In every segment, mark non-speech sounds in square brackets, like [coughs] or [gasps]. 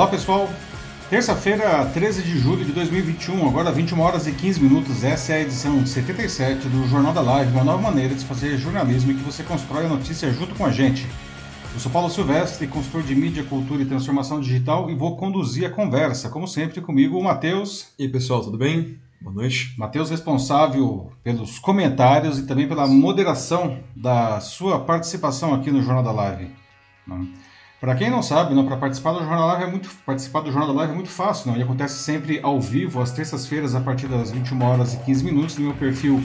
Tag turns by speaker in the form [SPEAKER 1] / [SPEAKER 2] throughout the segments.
[SPEAKER 1] Olá pessoal, terça-feira, 13 de julho de 2021, agora 21 horas e 15 minutos. Essa é a edição 77 do Jornal da Live, uma nova maneira de fazer jornalismo e que você constrói a notícia junto com a gente. Eu sou Paulo Silvestre, consultor de mídia, cultura e transformação digital e vou conduzir a conversa, como sempre, comigo o Matheus.
[SPEAKER 2] E aí pessoal, tudo bem? Boa noite.
[SPEAKER 1] Matheus, responsável pelos comentários e também pela moderação da sua participação aqui no Jornal da Live. Para quem não sabe, para participar do Jornal Live é muito participar do Jornal Live é muito fácil, não? Ele acontece sempre ao vivo às terças-feiras a partir das 21 horas e 15 minutos no meu perfil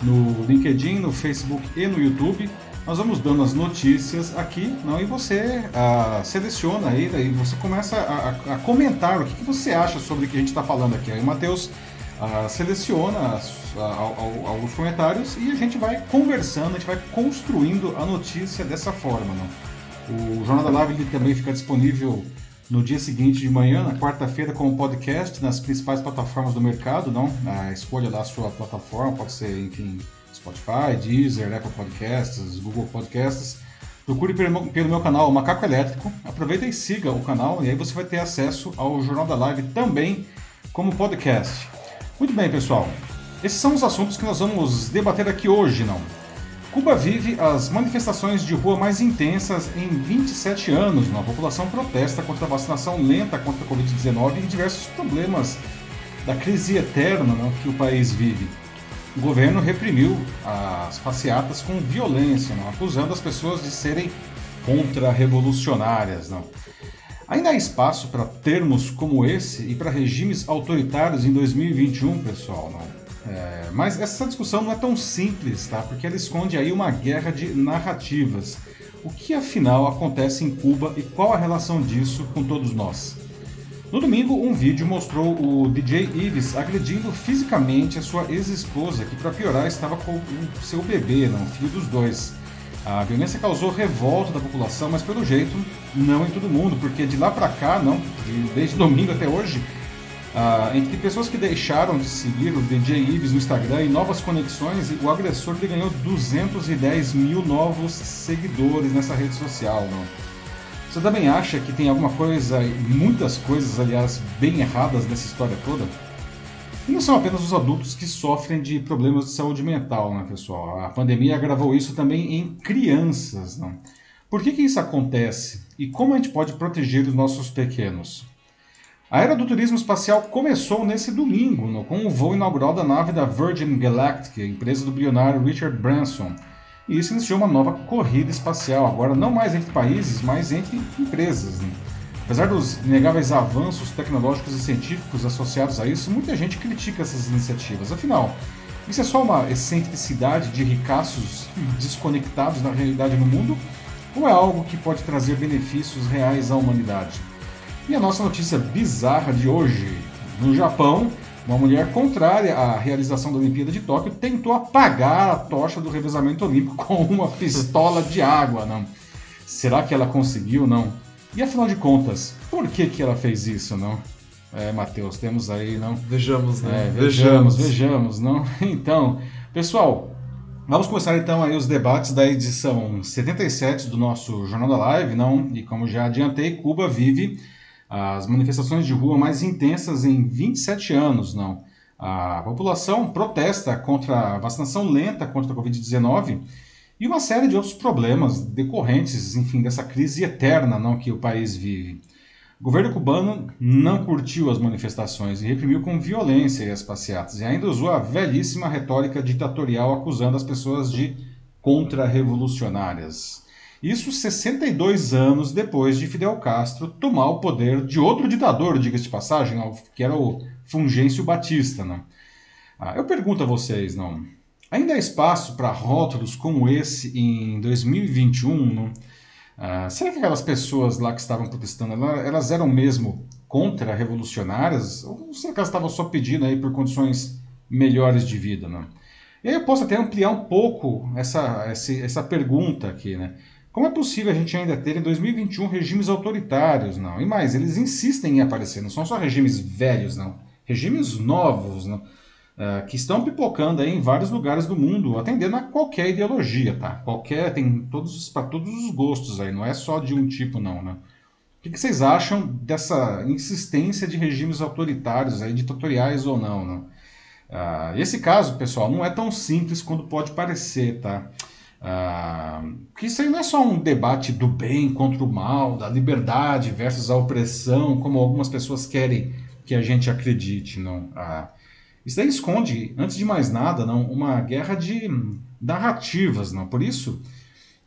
[SPEAKER 1] no LinkedIn, no Facebook e no YouTube. Nós vamos dando as notícias aqui, não? E você ah, seleciona aí, daí você começa a, a, a comentar o que, que, você acha sobre o que a gente está falando aqui. Aí o Matheus uh, seleciona alguns comentários e a gente vai conversando, a gente vai construindo a notícia dessa forma. Né? O Jornal da Live também fica disponível no dia seguinte de manhã, na quarta-feira, como podcast nas principais plataformas do mercado, não? A escolha da sua plataforma pode ser, enfim, Spotify, Deezer, Apple Podcasts, Google Podcasts. Procure pelo, pelo meu canal Macaco Elétrico, aproveita e siga o canal e aí você vai ter acesso ao Jornal da Live também como podcast. Muito bem, pessoal. Esses são os assuntos que nós vamos debater aqui hoje, não? Cuba vive as manifestações de rua mais intensas em 27 anos. A população protesta contra a vacinação lenta contra a Covid-19 e diversos problemas da crise eterna não, que o país vive. O governo reprimiu as passeatas com violência, não? acusando as pessoas de serem contra-revolucionárias. Não? Ainda há espaço para termos como esse e para regimes autoritários em 2021, pessoal, não? É, mas essa discussão não é tão simples, tá? Porque ela esconde aí uma guerra de narrativas. O que afinal acontece em Cuba e qual a relação disso com todos nós? No domingo, um vídeo mostrou o DJ Ives agredindo fisicamente a sua ex-esposa, que para piorar estava com o seu bebê, não, filho dos dois. A violência causou revolta da população, mas pelo jeito não em todo mundo, porque de lá para cá, não, desde domingo até hoje, ah, entre pessoas que deixaram de seguir o DJ Ives no Instagram e novas conexões, o agressor ganhou 210 mil novos seguidores nessa rede social. Você também acha que tem alguma coisa, muitas coisas, aliás, bem erradas nessa história toda? E não são apenas os adultos que sofrem de problemas de saúde mental, né, pessoal? A pandemia agravou isso também em crianças. Por que, que isso acontece? E como a gente pode proteger os nossos pequenos? A era do turismo espacial começou nesse domingo, no, com o voo inaugural da nave da Virgin Galactic, empresa do bilionário Richard Branson. E isso iniciou uma nova corrida espacial, agora não mais entre países, mas entre empresas. Né? Apesar dos inegáveis avanços tecnológicos e científicos associados a isso, muita gente critica essas iniciativas. Afinal, isso é só uma excentricidade de ricaços desconectados da realidade no mundo? Ou é algo que pode trazer benefícios reais à humanidade? E a nossa notícia bizarra de hoje: no Japão, uma mulher contrária à realização da Olimpíada de Tóquio tentou apagar a tocha do revezamento olímpico [laughs] com uma pistola de água. Não? Será que ela conseguiu? Não. E afinal de contas, por que, que ela fez isso, não? É, Matheus, temos aí, não?
[SPEAKER 2] Vejamos, né?
[SPEAKER 1] É, vejamos, vejamos, não? [laughs] Então, pessoal, vamos começar então aí os debates da edição 77 do nosso Jornal da Live, não? E como já adiantei, Cuba vive as manifestações de rua mais intensas em 27 anos, não? A população protesta contra a vacinação lenta contra a Covid-19 e uma série de outros problemas decorrentes, enfim, dessa crise eterna não, que o país vive. O governo cubano não curtiu as manifestações e reprimiu com violência as passeatas, e ainda usou a velhíssima retórica ditatorial acusando as pessoas de contra-revolucionárias. Isso 62 anos depois de Fidel Castro tomar o poder de outro ditador, diga-se de passagem, que era o Fulgêncio Batista. Não? Ah, eu pergunto a vocês, não? Ainda há espaço para rótulos como esse em 2021? Não? Ah, será que aquelas pessoas lá que estavam protestando, elas eram mesmo contra-revolucionárias? Ou será que elas estavam só pedindo aí por condições melhores de vida? Não? E aí eu posso até ampliar um pouco essa, essa, essa pergunta aqui, né? Como é possível a gente ainda ter em 2021 regimes autoritários, não? E mais, eles insistem em aparecer, não são só regimes velhos, não. Regimes novos, não? uh, que estão pipocando aí em vários lugares do mundo, atendendo a qualquer ideologia, tá? Qualquer, tem todos para todos os gostos aí, não é só de um tipo não, né? O que vocês acham dessa insistência de regimes autoritários, aí, ditatoriais ou não? Né? Ah, esse caso, pessoal, não é tão simples quanto pode parecer, tá? Ah, porque isso aí não é só um debate do bem contra o mal, da liberdade versus a opressão, como algumas pessoas querem que a gente acredite, não? Ah, isso daí esconde, antes de mais nada, não, uma guerra de narrativas, não? Por isso,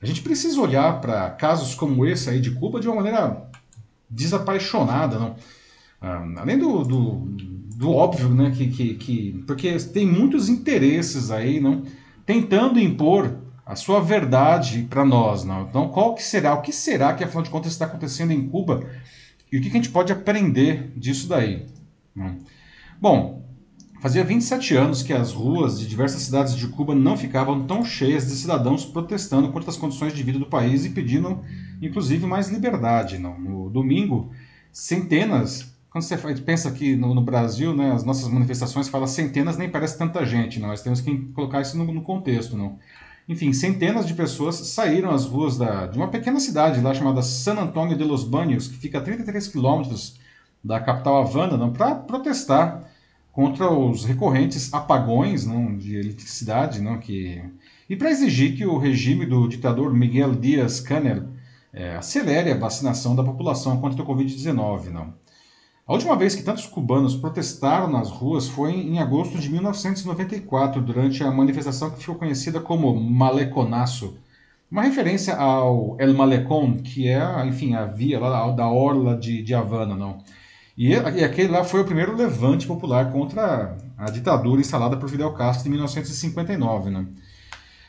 [SPEAKER 1] a gente precisa olhar para casos como esse aí de Cuba de uma maneira desapaixonada, não? Ah, além do, do, do, óbvio, né, que, que, que, porque tem muitos interesses aí, não, tentando impor a sua verdade para nós, não. Então, qual que será, o que será que afinal de contas está acontecendo em Cuba e o que, que a gente pode aprender disso daí? Não? Bom, fazia 27 anos que as ruas de diversas cidades de Cuba não ficavam tão cheias de cidadãos protestando contra as condições de vida do país e pedindo inclusive mais liberdade. Não? No domingo, centenas. Quando você pensa aqui no, no Brasil, né, as nossas manifestações falam centenas, nem parece tanta gente, não. Nós temos que colocar isso no, no contexto, não. Enfim, centenas de pessoas saíram às ruas da, de uma pequena cidade lá chamada San Antônio de los Baños, que fica a 33 quilômetros da capital Havana, para protestar contra os recorrentes apagões não, de eletricidade, não, que, e para exigir que o regime do ditador Miguel Díaz-Canel é, acelere a vacinação da população contra o Covid-19. Não. A última vez que tantos cubanos protestaram nas ruas foi em agosto de 1994, durante a manifestação que ficou conhecida como Maleconaço, uma referência ao El Malecón, que é, enfim, a via lá da orla de, de Havana, não. E, e aquele lá foi o primeiro levante popular contra a, ditadura instalada por Fidel Castro em 1959, não.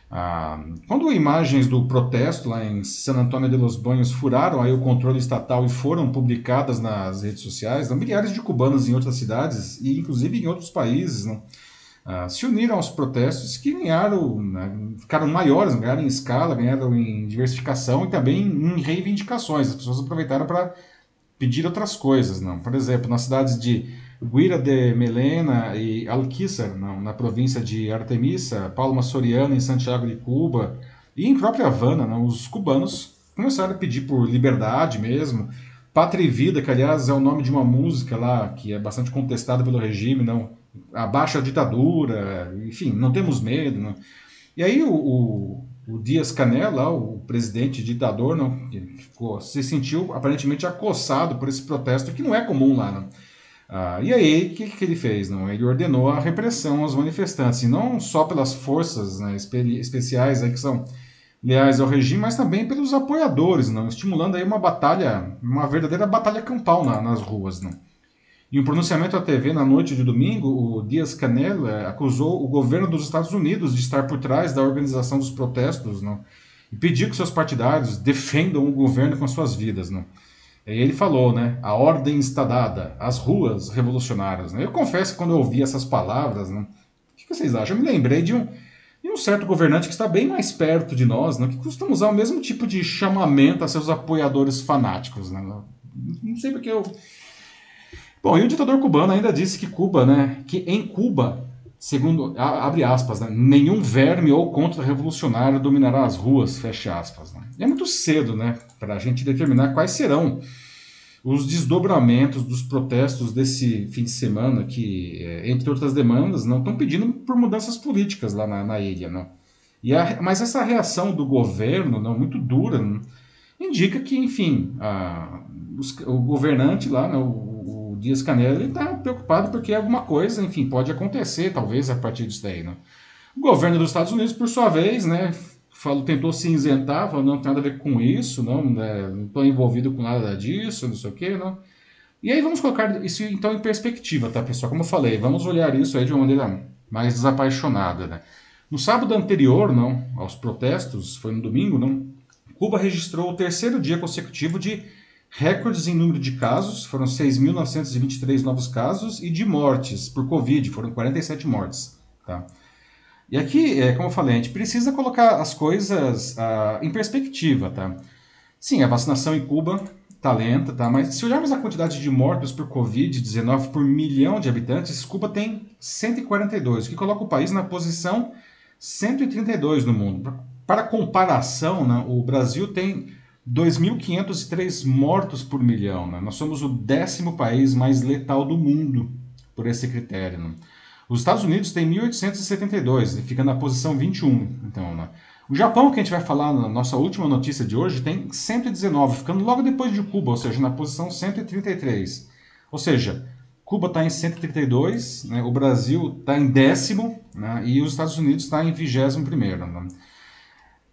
[SPEAKER 1] Ah, quando imagens do protesto lá em San Antônio de los Banhos furaram aí o controle estatal e foram publicadas nas redes sociais, né, milhares de cubanos em outras cidades e inclusive em outros países né, ah, se uniram aos protestos que ganharam, né, ficaram maiores, ganharam em escala, ganharam em diversificação e também em reivindicações. As pessoas aproveitaram para pedir outras coisas. Não? Por exemplo, nas cidades de Guira de Melena e Alquícer, na, na, província de Artemisa, Palma Soriana, em Santiago de Cuba, e em própria Havana, né, os cubanos começaram a pedir por liberdade mesmo. Pátria e Vida, que aliás é o nome de uma música lá que é bastante contestada pelo regime, não abaixa a ditadura, enfim, não temos medo. Não. E aí o, o, o Dias Canela, o presidente ditador, não, ficou, se sentiu aparentemente acossado por esse protesto que não é comum lá. Não. Ah, e aí, o que, que ele fez? Não? Ele ordenou a repressão aos manifestantes, e não só pelas forças né, espe especiais aí, que são leais ao regime, mas também pelos apoiadores, não? estimulando aí uma batalha, uma verdadeira batalha campal na, nas ruas. Não? Em um pronunciamento à TV na noite de domingo, o Dias-Canel eh, acusou o governo dos Estados Unidos de estar por trás da organização dos protestos não? e pediu que seus partidários defendam o governo com suas vidas. Não? Ele falou, né? A ordem está dada, as ruas revolucionárias. Né? Eu confesso que quando eu ouvi essas palavras, né, o que vocês acham? Eu me lembrei de um, de um certo governante que está bem mais perto de nós, né, que costuma usar o mesmo tipo de chamamento a seus apoiadores fanáticos. Né? Não sei porque eu. Bom, e o ditador cubano ainda disse que Cuba, né? Que em Cuba segundo, abre aspas, né? nenhum verme ou contra-revolucionário dominará as ruas, fecha aspas. Né? É muito cedo né, para a gente determinar quais serão os desdobramentos dos protestos desse fim de semana, que, é, entre outras demandas, não estão pedindo por mudanças políticas lá na, na ilha. Não? E a, mas essa reação do governo, não, muito dura, não, indica que, enfim, a, os, o governante lá, não, o, Dias Canela está preocupado porque alguma coisa, enfim, pode acontecer, talvez, a partir disso daí. Né? O governo dos Estados Unidos, por sua vez, né, falou, tentou se isentar, falou, não tem nada a ver com isso, não né, estou envolvido com nada disso, não sei o quê, não. E aí vamos colocar isso então em perspectiva, tá, pessoal? Como eu falei, vamos olhar isso aí de uma maneira mais desapaixonada, né? No sábado anterior, não, aos protestos, foi no domingo, não, Cuba registrou o terceiro dia consecutivo de recordes em número de casos, foram 6.923 novos casos, e de mortes por Covid, foram 47 mortes. Tá? E aqui, é, como eu falei, a gente precisa colocar as coisas uh, em perspectiva. Tá? Sim, a vacinação em Cuba está lenta, tá? mas se olharmos a quantidade de mortos por Covid-19 por milhão de habitantes, Cuba tem 142, o que coloca o país na posição 132 no mundo. Para comparação, né, o Brasil tem 2.503 mortos por milhão. Né? Nós somos o décimo país mais letal do mundo por esse critério. Né? Os Estados Unidos têm 1.872 e fica na posição 21. Então, né? O Japão, que a gente vai falar na nossa última notícia de hoje, tem 119, ficando logo depois de Cuba, ou seja, na posição 133. Ou seja, Cuba está em 132, né? o Brasil está em décimo né? e os Estados Unidos está em 21 primeiro. Né?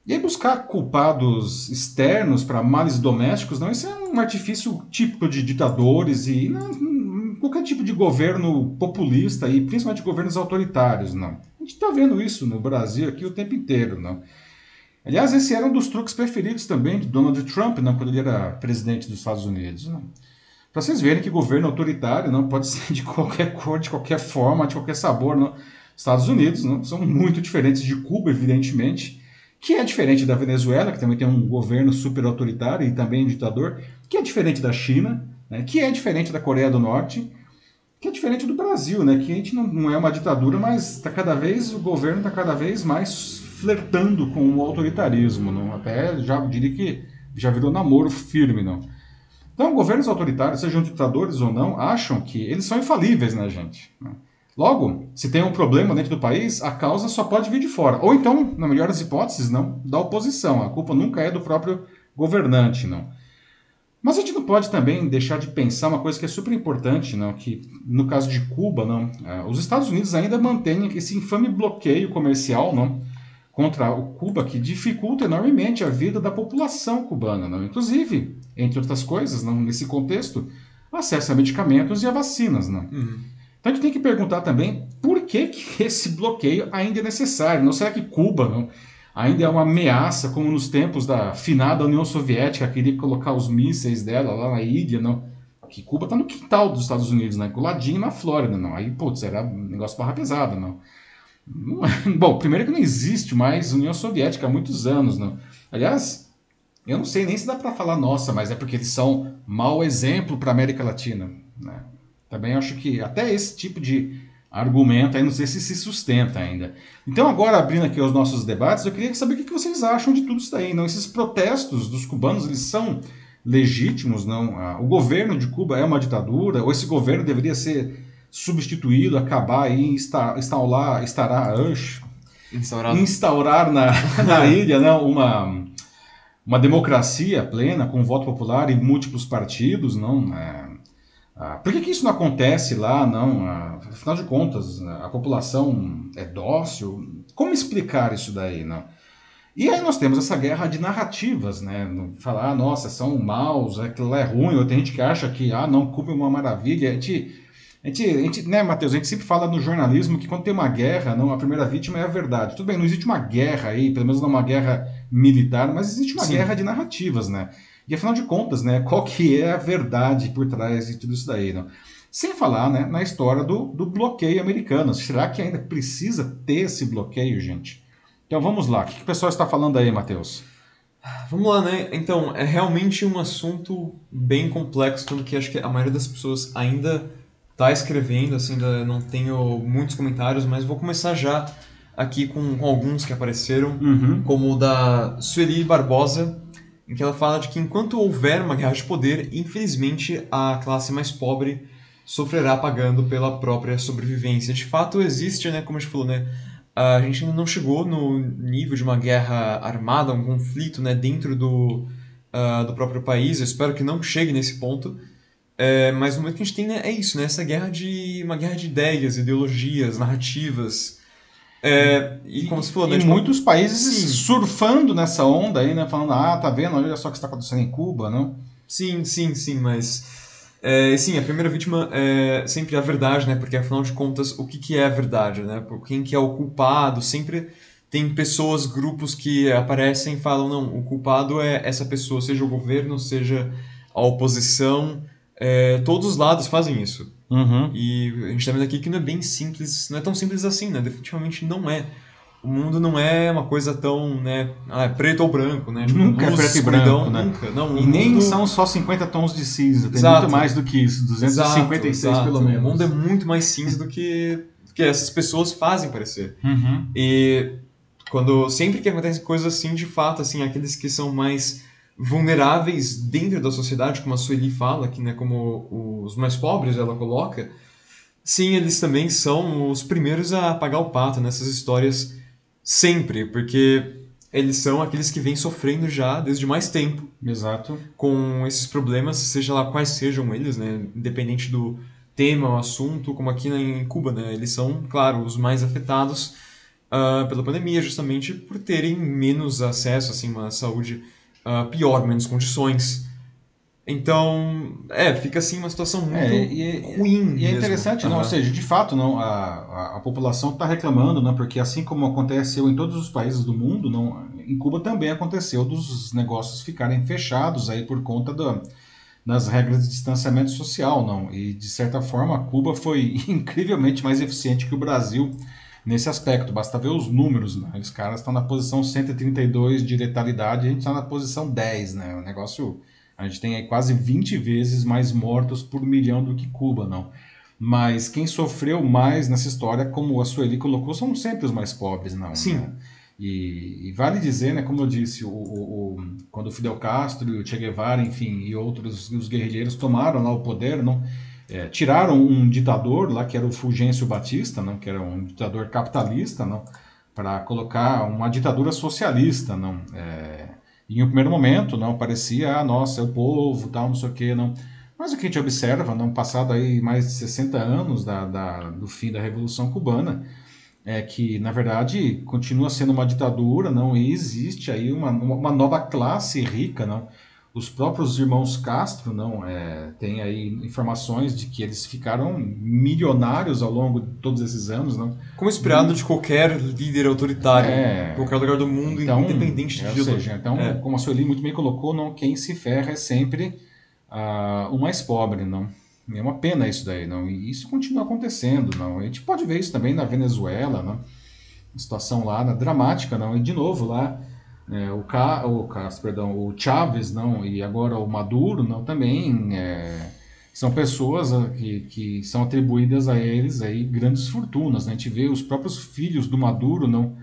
[SPEAKER 1] E aí buscar culpados externos para males domésticos, não, isso é um artifício típico de ditadores e não, qualquer tipo de governo populista e principalmente governos autoritários, não. A gente está vendo isso no Brasil aqui o tempo inteiro, não. Aliás, esse era um dos truques preferidos também de Donald Trump, não, quando ele era presidente dos Estados Unidos. Para vocês verem que governo autoritário não pode [laughs] ser de qualquer cor, de qualquer forma, de qualquer sabor. Não. Estados Unidos não, são muito diferentes de Cuba, evidentemente que é diferente da Venezuela, que também tem um governo super autoritário e também ditador, que é diferente da China, né, que é diferente da Coreia do Norte, que é diferente do Brasil, né, que a gente não, não é uma ditadura, mas tá cada vez o governo está cada vez mais flertando com o autoritarismo, não? até já diria que já virou namoro firme, não. Então, governos autoritários, sejam ditadores ou não, acham que eles são infalíveis, né, gente? Logo, se tem um problema dentro do país, a causa só pode vir de fora. Ou então, na melhor das hipóteses, não, da oposição. A culpa nunca é do próprio governante, não. Mas a gente não pode também deixar de pensar uma coisa que é super importante, não, que no caso de Cuba, não, uh, os Estados Unidos ainda mantêm esse infame bloqueio comercial, não, contra o Cuba que dificulta enormemente a vida da população cubana, não. Inclusive, entre outras coisas, não, nesse contexto, acesso a medicamentos e a vacinas, não. Uhum. Então a gente tem que perguntar também por que, que esse bloqueio ainda é necessário. Não será que Cuba não, ainda é uma ameaça, como nos tempos da finada União Soviética, queria colocar os mísseis dela lá na ilha, não? Que Cuba está no quintal dos Estados Unidos, né? Coladinho na Flórida, não. Aí, putz, era um negócio barra pesada, não. é... [laughs] Bom, primeiro que não existe mais União Soviética há muitos anos, não. Aliás, eu não sei nem se dá para falar nossa, mas é porque eles são mau exemplo para América Latina, né? Também acho que até esse tipo de argumento aí não sei se se sustenta ainda. Então agora abrindo aqui os nossos debates, eu queria saber o que vocês acham de tudo isso daí. Não, esses protestos dos cubanos eles são legítimos, não? Ah, o governo de Cuba é uma ditadura ou esse governo deveria ser substituído, acabar e instaurar, instaurar, instaurar, instaurar na, [laughs] na ilha, não, uma uma democracia plena com voto popular e múltiplos partidos, não? É, ah, por que, que, isso não acontece lá, não? Ah, afinal de contas, a população é dócil. Como explicar isso daí, não? E aí nós temos essa guerra de narrativas, né? Falar, ah, nossa, são maus, aquilo lá é ruim, ou tem gente que acha que, ah, não, Cuba é uma maravilha. A gente, a gente, a gente né, Matheus, a gente sempre fala no jornalismo que quando tem uma guerra, não, a primeira vítima é a verdade. Tudo bem, não existe uma guerra aí, pelo menos não uma guerra militar, mas existe uma Sim. guerra de narrativas, né? E afinal de contas, né, qual que é a verdade por trás de tudo isso daí? Não? Sem falar né, na história do, do bloqueio americano. Será que ainda precisa ter esse bloqueio, gente? Então vamos lá. O que, que o pessoal está falando aí, Matheus?
[SPEAKER 2] Vamos lá, né? Então, é realmente um assunto bem complexo, tanto que acho que a maioria das pessoas ainda está escrevendo, assim, ainda não tenho muitos comentários, mas vou começar já aqui com, com alguns que apareceram, uhum. como o da Sueli Barbosa, em que ela fala de que enquanto houver uma guerra de poder, infelizmente a classe mais pobre sofrerá pagando pela própria sobrevivência. De fato, existe, né, como a gente falou, né, a gente ainda não chegou no nível de uma guerra armada, um conflito né, dentro do, uh, do próprio país. Eu espero que não chegue nesse ponto. É, mas o momento que a gente tem né, é isso, né, essa guerra de uma guerra de ideias, ideologias, narrativas,
[SPEAKER 1] é, e como se falou, né, tipo, muitos países sim. surfando nessa onda aí, né? Falando, ah, tá vendo, olha só o que está acontecendo em Cuba, não?
[SPEAKER 2] Sim, sim, sim, mas. É, sim, a primeira vítima é sempre a verdade, né? Porque afinal de contas, o que, que é a verdade, né? Quem que é o culpado? Sempre tem pessoas, grupos que aparecem e falam, não, o culpado é essa pessoa, seja o governo, seja a oposição, é, todos os lados fazem isso. Uhum. E a gente está vendo aqui que não é bem simples, não é tão simples assim, né? Definitivamente não é. O mundo não é uma coisa tão, né, ah, é preto ou branco, né?
[SPEAKER 1] Tipo, nunca luz, é preto e branco, né? Nunca. Não, e nem são só 50 tons de cinza, tem exato. muito mais do que isso, 256 exato, pelo menos.
[SPEAKER 2] O mundo é muito mais cinza do que, que essas pessoas fazem parecer. Uhum. E quando sempre que acontecem coisas assim, de fato, assim, aqueles que são mais vulneráveis dentro da sociedade, como a Sueli fala, que né, como os mais pobres ela coloca, sim, eles também são os primeiros a pagar o pato nessas histórias sempre, porque eles são aqueles que vêm sofrendo já desde mais tempo.
[SPEAKER 1] Exato.
[SPEAKER 2] Com esses problemas, seja lá quais sejam eles, né, independente do tema, o assunto, como aqui em Cuba, né, eles são, claro, os mais afetados uh, pela pandemia, justamente por terem menos acesso, assim, uma saúde uh, pior, menos condições. Então, é, fica assim uma situação muito é, e, é, ruim.
[SPEAKER 1] E é interessante, uhum. não, ou seja, de fato, não, a, a, a população está reclamando, não, porque assim como aconteceu em todos os países do mundo, não, em Cuba também aconteceu dos negócios ficarem fechados aí por conta do, das regras de distanciamento social, não. E de certa forma, Cuba foi [laughs] incrivelmente mais eficiente que o Brasil nesse aspecto. Basta ver os números, né? Os caras estão na posição 132 de letalidade, a gente está na posição 10, né? O negócio. A gente tem aí quase 20 vezes mais mortos por milhão do que Cuba, não. Mas quem sofreu mais nessa história, como a Sueli colocou, são sempre os mais pobres, não.
[SPEAKER 2] Sim.
[SPEAKER 1] Né? E, e, vale dizer, né, como eu disse, o, o, o, quando o Fidel Castro e o Che Guevara, enfim, e outros os guerrilheiros tomaram lá o poder, não, é, tiraram um ditador lá, que era o Fulgêncio Batista, não, que era um ditador capitalista, não, para colocar uma ditadura socialista, não. É, em um primeiro momento, não parecia, ah, nossa, é o povo, tal, não sei o quê, não. Mas o que a gente observa, não passado aí mais de 60 anos da, da, do fim da Revolução Cubana, é que na verdade continua sendo uma ditadura, não e existe aí uma, uma nova classe rica, não os próprios irmãos Castro não é, tem aí informações de que eles ficaram milionários ao longo de todos esses anos, não?
[SPEAKER 2] Como esperado de qualquer líder autoritário, é, em qualquer lugar do mundo, então, independente
[SPEAKER 1] de ou seja, então, é. como a Sueli muito bem colocou, não quem se ferra é sempre uh, o mais pobre, não? É uma pena isso daí, não? E isso continua acontecendo, não? A gente pode ver isso também na Venezuela, não? A situação lá, na dramática, não? E de novo lá é, o, Ca, o, Castro, perdão, o Chaves não, e agora o Maduro não, também é, são pessoas ah, que, que são atribuídas a eles aí grandes fortunas. Né? A gente vê os próprios filhos do Maduro não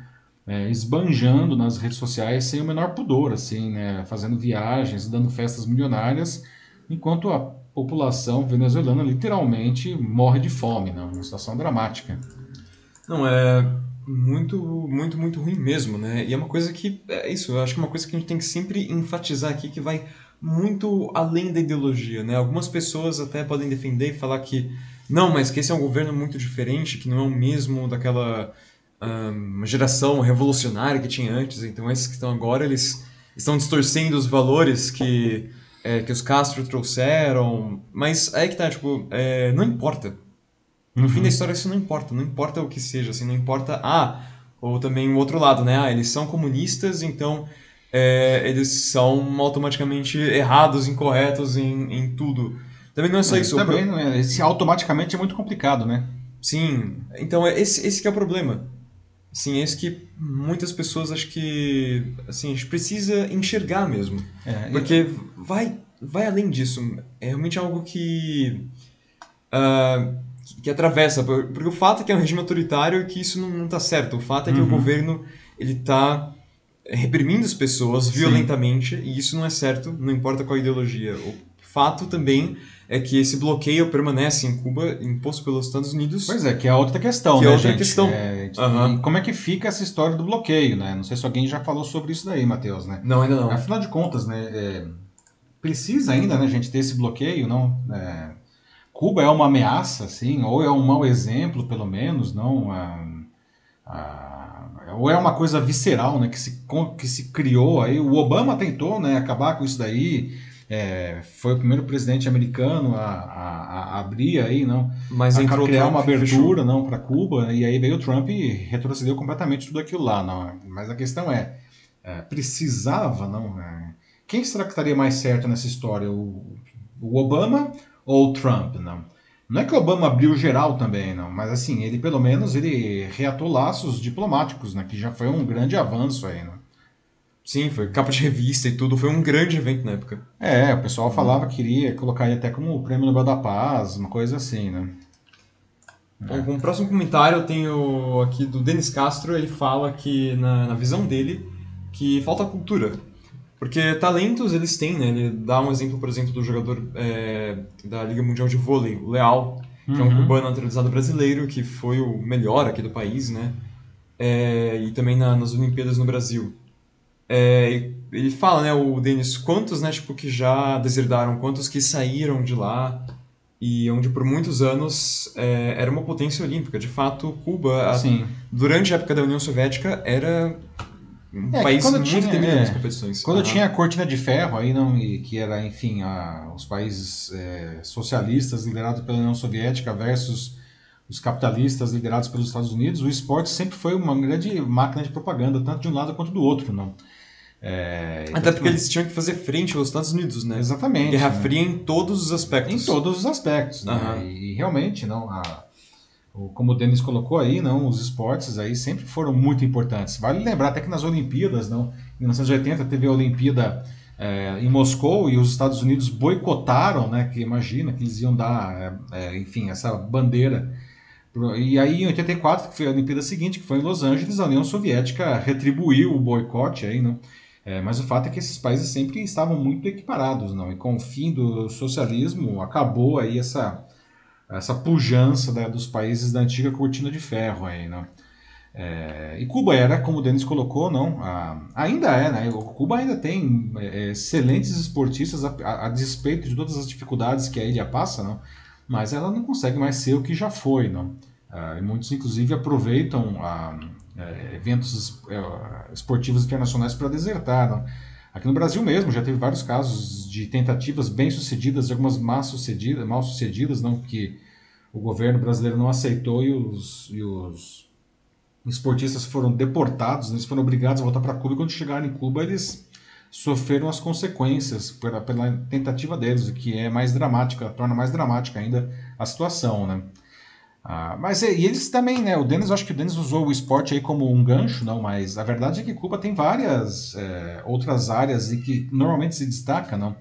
[SPEAKER 1] é, esbanjando nas redes sociais sem o menor pudor, assim, né? fazendo viagens, dando festas milionárias, enquanto a população venezuelana literalmente morre de fome, né? uma situação dramática.
[SPEAKER 2] Não, é muito, muito, muito ruim mesmo, né? E é uma coisa que, é isso, eu acho que é uma coisa que a gente tem que sempre enfatizar aqui, que vai muito além da ideologia, né? Algumas pessoas até podem defender e falar que, não, mas que esse é um governo muito diferente, que não é o mesmo daquela um, geração revolucionária que tinha antes, então esses que estão agora, eles estão distorcendo os valores que, é, que os Castro trouxeram, mas aí que tá, tipo, é, não importa, no fim da uhum. história isso não importa, não importa o que seja, assim, não importa. Ah, ou também o outro lado, né? Ah, eles são comunistas, então é, eles são automaticamente errados, incorretos em, em tudo. Também não é só é, isso.
[SPEAKER 1] Também não é. Esse automaticamente é muito complicado, né?
[SPEAKER 2] Sim. Então é esse, esse é o problema. Sim, é esse que muitas pessoas acho que assim, a gente precisa enxergar mesmo. É, porque vai, vai além disso. É realmente algo que. Uh, que atravessa, porque o fato é que é um regime autoritário e que isso não está certo. O fato é que uhum. o governo ele está reprimindo as pessoas violentamente Sim. e isso não é certo, não importa qual ideologia. O fato também é que esse bloqueio permanece em Cuba, imposto pelos Estados Unidos.
[SPEAKER 1] Pois é, que é outra questão,
[SPEAKER 2] que
[SPEAKER 1] é
[SPEAKER 2] né, é outra
[SPEAKER 1] gente?
[SPEAKER 2] questão.
[SPEAKER 1] É, uhum. Como é que fica essa história do bloqueio, né? Não sei se alguém já falou sobre isso daí, Matheus, né?
[SPEAKER 2] Não, ainda não.
[SPEAKER 1] Afinal de contas, né? É, precisa ainda, né, gente, ter esse bloqueio, não? É, Cuba é uma ameaça, assim, ou é um mau exemplo, pelo menos, não? A, a, ou é uma coisa visceral, né, que se, que se criou aí. O Obama tentou, né, acabar com isso daí. É, foi o primeiro presidente americano a, a, a abrir aí, não?
[SPEAKER 2] Mas
[SPEAKER 1] a criar
[SPEAKER 2] Trump,
[SPEAKER 1] uma abertura, não, para Cuba. E aí veio o Trump e retrocedeu completamente tudo aquilo lá, não? Mas a questão é, é precisava, não? É, quem será que estaria mais certo nessa história? O, o Obama ou Trump, não. Não é que o Obama abriu geral também, não, mas assim, ele pelo menos ele reatou laços diplomáticos, né, que já foi um grande avanço aí, né?
[SPEAKER 2] Sim, foi capa de revista e tudo, foi um grande evento na época.
[SPEAKER 1] É, o pessoal falava que iria colocar ele até como o Prêmio Nobel da Paz, uma coisa assim, né?
[SPEAKER 2] Bom, com o próximo comentário eu tenho aqui do Denis Castro, ele fala que, na, na visão dele, que falta cultura Porque talentos eles têm, né? Ele dá um exemplo, por exemplo, do jogador é, da Liga Mundial de Vôlei, o Leal, que uhum. é um uhum. cubano naturalizado brasileiro, que foi o melhor aqui do país, né? É, e também na, nas Olimpíadas no Brasil. É, ele fala, né, o Denis, quantos, né, tipo, que já deserdaram, quantos que saíram de lá e onde por muitos anos é, era uma potência olímpica. De fato, Cuba, a, durante a época da União Soviética, era um é, país muito tinha, é, nas competições.
[SPEAKER 1] Quando tinha a cortina de ferro, aí não, que era, enfim, a, os países é, socialistas liderados pela União Soviética versus os capitalistas liderados pelos Estados Unidos, o esporte sempre foi uma grande máquina de propaganda, tanto de um lado quanto do outro, não.
[SPEAKER 2] É, Até porque eles tinham que fazer frente aos Estados Unidos, né?
[SPEAKER 1] Exatamente.
[SPEAKER 2] Guerra né? Fria em todos os aspectos.
[SPEAKER 1] Em todos os aspectos. Uhum. Né? E, realmente, não, a, como o Denis colocou aí, não, os esportes aí sempre foram muito importantes. Vale lembrar até que nas Olimpíadas, não, em 1980 teve a Olimpíada é, em Moscou e os Estados Unidos boicotaram, né? Que imagina que eles iam dar, é, enfim, essa bandeira. E aí em 84, que foi a Olimpíada seguinte, que foi em Los Angeles, a União Soviética retribuiu o boicote aí, não? É, mas o fato é que esses países sempre estavam muito equiparados, não? E com o fim do socialismo acabou aí essa essa pujança dos países da antiga cortina de ferro aí, não? É, e Cuba era, como o Denis colocou, não, a, ainda é, né? Cuba ainda tem é, excelentes esportistas a, a, a, despeito de todas as dificuldades que a ilha passa, não? Mas ela não consegue mais ser o que já foi, não? Ah, e muitos, inclusive, aproveitam a, é, eventos é, esportivos internacionais para desertar. Não? Aqui no Brasil mesmo já teve vários casos de tentativas bem sucedidas e algumas mal sucedidas, mal sucedidas, não que o governo brasileiro não aceitou e os, e os esportistas foram deportados, né? eles foram obrigados a voltar para Cuba e quando chegaram em Cuba eles sofreram as consequências pela, pela tentativa deles, o que é mais dramática, torna mais dramática ainda a situação, né? Ah, mas e eles também, né? O Denis, acho que o Denis usou o esporte aí como um gancho, não, mas a verdade é que Cuba tem várias é, outras áreas e que normalmente se destaca, não.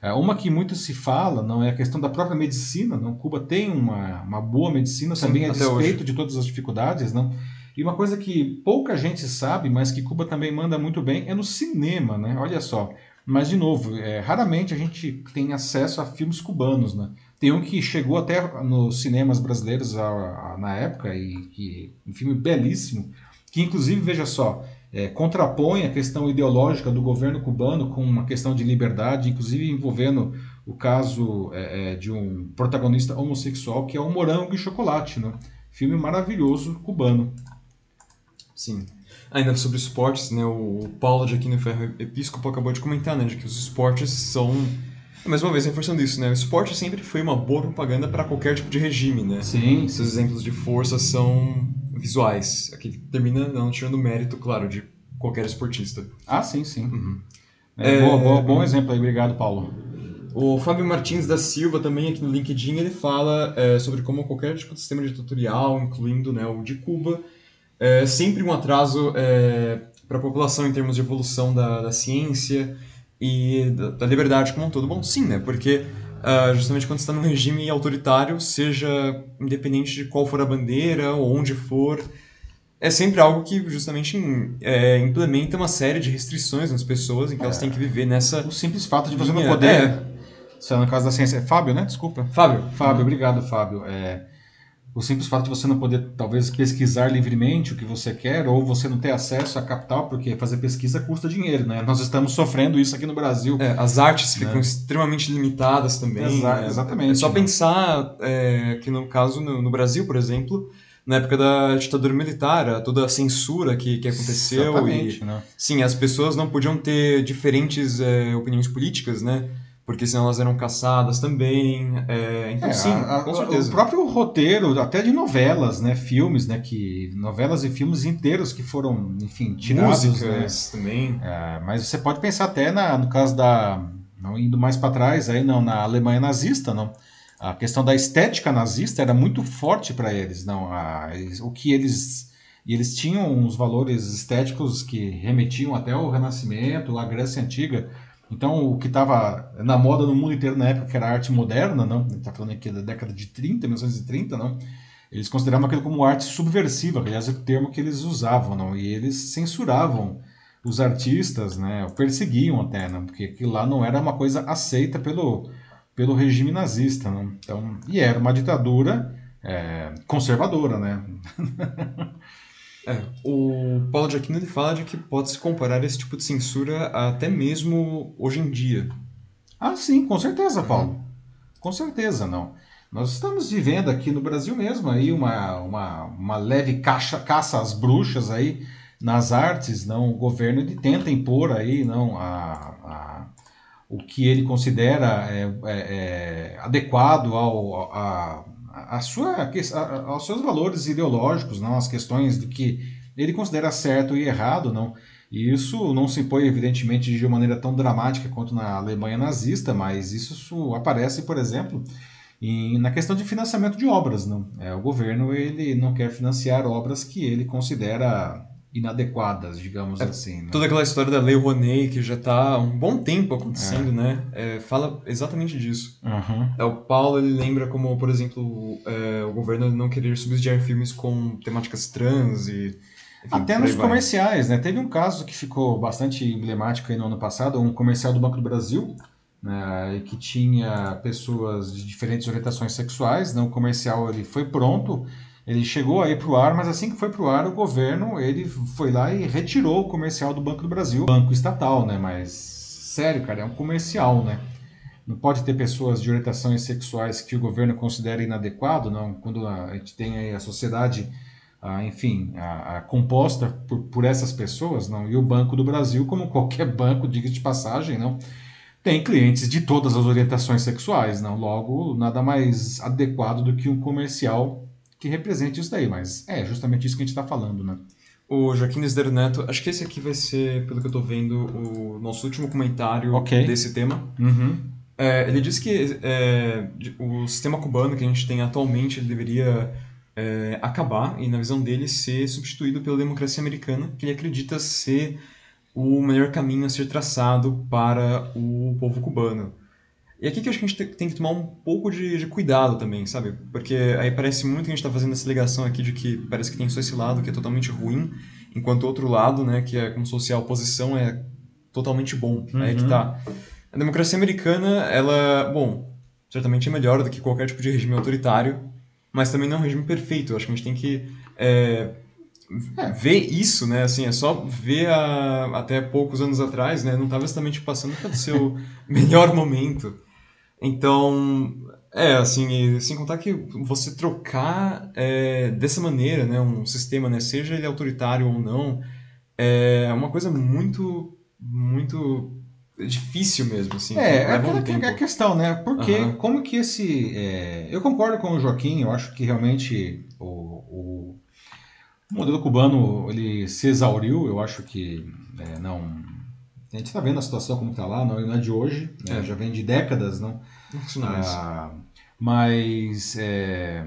[SPEAKER 1] É, uma que muito se fala, não, é a questão da própria medicina, não. Cuba tem uma, uma boa medicina Sim, também a despeito hoje. de todas as dificuldades, não. E uma coisa que pouca gente sabe, mas que Cuba também manda muito bem, é no cinema, né? Olha só. Mas, de novo, é, raramente a gente tem acesso a filmes cubanos, né? Tem um que chegou até nos cinemas brasileiros a, a, na época, e que um filme belíssimo, que inclusive, veja só, é, contrapõe a questão ideológica do governo cubano com uma questão de liberdade, inclusive envolvendo o caso é, é, de um protagonista homossexual, que é o Morango e Chocolate, né? Filme maravilhoso cubano.
[SPEAKER 2] Sim. Ainda sobre esportes, né? O Paulo de Aquino Ferro Episcopo acabou de comentar, né? De que os esportes são mais uma vez, reforçando isso, né? O esporte sempre foi uma boa propaganda para qualquer tipo de regime, né?
[SPEAKER 1] Sim.
[SPEAKER 2] Esses exemplos de força são visuais. Aqui termina não tirando mérito, claro, de qualquer esportista.
[SPEAKER 1] Ah, sim, sim. Uhum. É, é, boa, boa, bom exemplo aí, obrigado, Paulo.
[SPEAKER 2] O Fábio Martins da Silva, também aqui no LinkedIn, ele fala é, sobre como qualquer tipo de sistema ditatorial, incluindo né, o de Cuba, é sempre um atraso é, para a população em termos de evolução da, da ciência, e da, da liberdade como um todo. Bom, sim, né? Porque uh, justamente quando está num regime autoritário, seja independente de qual for a bandeira ou onde for, é sempre algo que justamente é, implementa uma série de restrições nas pessoas em que é. elas têm que viver nessa.
[SPEAKER 1] O simples fato de você não poder. É. Se é no caso da ciência. Fábio, né? Desculpa.
[SPEAKER 2] Fábio.
[SPEAKER 1] Fábio, obrigado, Fábio. É, o simples fato de você não poder, talvez, pesquisar livremente o que você quer, ou você não ter acesso a capital, porque fazer pesquisa custa dinheiro, né? Nós estamos sofrendo isso aqui no Brasil.
[SPEAKER 2] É, as artes né? ficam extremamente limitadas também.
[SPEAKER 1] Exa né? Exatamente. É
[SPEAKER 2] só né? pensar é, que, no caso, no, no, Brasil, por exemplo, na época da ditadura militar, toda a censura que, que aconteceu.
[SPEAKER 1] Exatamente, e, né?
[SPEAKER 2] Sim, as pessoas não podiam ter diferentes é, opiniões políticas, né? Porque senão elas eram caçadas também. É, então, é, sim, a, com certeza.
[SPEAKER 1] O próprio roteiro, até de novelas, né, filmes, né, que novelas e filmes inteiros que foram, enfim, tirados,
[SPEAKER 2] músicas né? também.
[SPEAKER 1] É, mas você pode pensar até na, no caso da, não indo mais para trás, aí não, na Alemanha nazista, não. A questão da estética nazista era muito forte para eles, não. A, o que eles e eles tinham uns valores estéticos que remetiam até o Renascimento, a Grécia Antiga então, o que estava na moda no mundo inteiro na época, que era arte moderna, não? está falando aqui da década de 30, 1930, não? eles consideravam aquilo como arte subversiva, aliás, é o termo que eles usavam, não? e eles censuravam os artistas, né, perseguiam até, né, porque aquilo lá não era uma coisa aceita pelo, pelo regime nazista, né? então, e era uma ditadura é, conservadora, né? [laughs]
[SPEAKER 2] é, o Paulo de Aquino ele fala de que pode se comparar esse tipo de censura até mesmo hoje em dia.
[SPEAKER 1] Ah, sim, com certeza, Paulo. Com certeza, não. Nós estamos vivendo aqui no Brasil mesmo aí uma, uma, uma leve caça, caça às bruxas aí nas artes, não? O governo ele tenta impor aí, não, a, a o que ele considera é, é, é adequado ao, a, a sua, a, aos seus valores ideológicos, não, as questões do que ele considera certo e errado, não. E isso não se impõe, evidentemente, de maneira tão dramática quanto na Alemanha nazista, mas isso aparece, por exemplo, em, na questão de financiamento de obras. Não? É, o governo ele não quer financiar obras que ele considera inadequadas, digamos é, assim. Né?
[SPEAKER 2] Toda aquela história da Lei Rouanet, que já está há um bom tempo acontecendo, é. né? É, fala exatamente disso.
[SPEAKER 1] Uhum.
[SPEAKER 2] É, o Paulo ele lembra como, por exemplo, é, o governo não querer subsidiar filmes com temáticas trans e...
[SPEAKER 1] Enfim, Até nos comerciais, né? Teve um caso que ficou bastante emblemático no ano passado, um comercial do Banco do Brasil, né, que tinha pessoas de diferentes orientações sexuais. Né? O comercial ele foi pronto, ele chegou aí para o ar, mas assim que foi para o ar, o governo ele foi lá e retirou o comercial do Banco do Brasil, banco estatal, né? Mas sério, cara, é um comercial, né? Não pode ter pessoas de orientações sexuais que o governo considera inadequado, não? Quando a gente tem a sociedade, a, enfim, a, a composta por, por essas pessoas, não? E o Banco do Brasil, como qualquer [laughs] banco, diga de passagem, não? Tem clientes de todas as orientações sexuais, não? Logo, nada mais adequado do que um comercial que represente isso daí, mas é justamente isso que a gente está falando, né?
[SPEAKER 2] O Joaquim Desdero Neto, acho que esse aqui vai ser, pelo que eu estou vendo, o nosso último comentário
[SPEAKER 1] okay.
[SPEAKER 2] desse tema.
[SPEAKER 1] Uhum.
[SPEAKER 2] É, ele disse que é, o sistema cubano que a gente tem atualmente deveria é, acabar e, na visão dele, ser substituído pela democracia americana, que ele acredita ser o melhor caminho a ser traçado para o povo cubano. E aqui que eu acho que a gente tem que tomar um pouco de, de cuidado também, sabe? Porque aí parece muito que a gente está fazendo essa ligação aqui de que parece que tem só esse lado que é totalmente ruim, enquanto o outro lado, né, que é como se fosse a oposição, é totalmente bom. Uhum. Aí é que uhum. tá. A democracia americana, ela, bom, certamente é melhor do que qualquer tipo de regime autoritário, mas também não é um regime perfeito. Eu acho que a gente tem que é, é. ver isso, né? Assim, é só ver a, até poucos anos atrás, né? Não estava exatamente passando pelo seu [laughs] melhor momento. Então, é, assim, sem contar que você trocar é, dessa maneira, né, um sistema, né, seja ele autoritário ou não, é uma coisa muito, muito difícil mesmo, assim.
[SPEAKER 1] É, é aquela um é a questão, né, porque uhum. como que esse... É... Eu concordo com o Joaquim, eu acho que realmente o, o, o modelo cubano, ele se exauriu, eu acho que é, não a gente está vendo a situação como está lá, não é de hoje, né? é. já vem de décadas, não? Ah, mas é,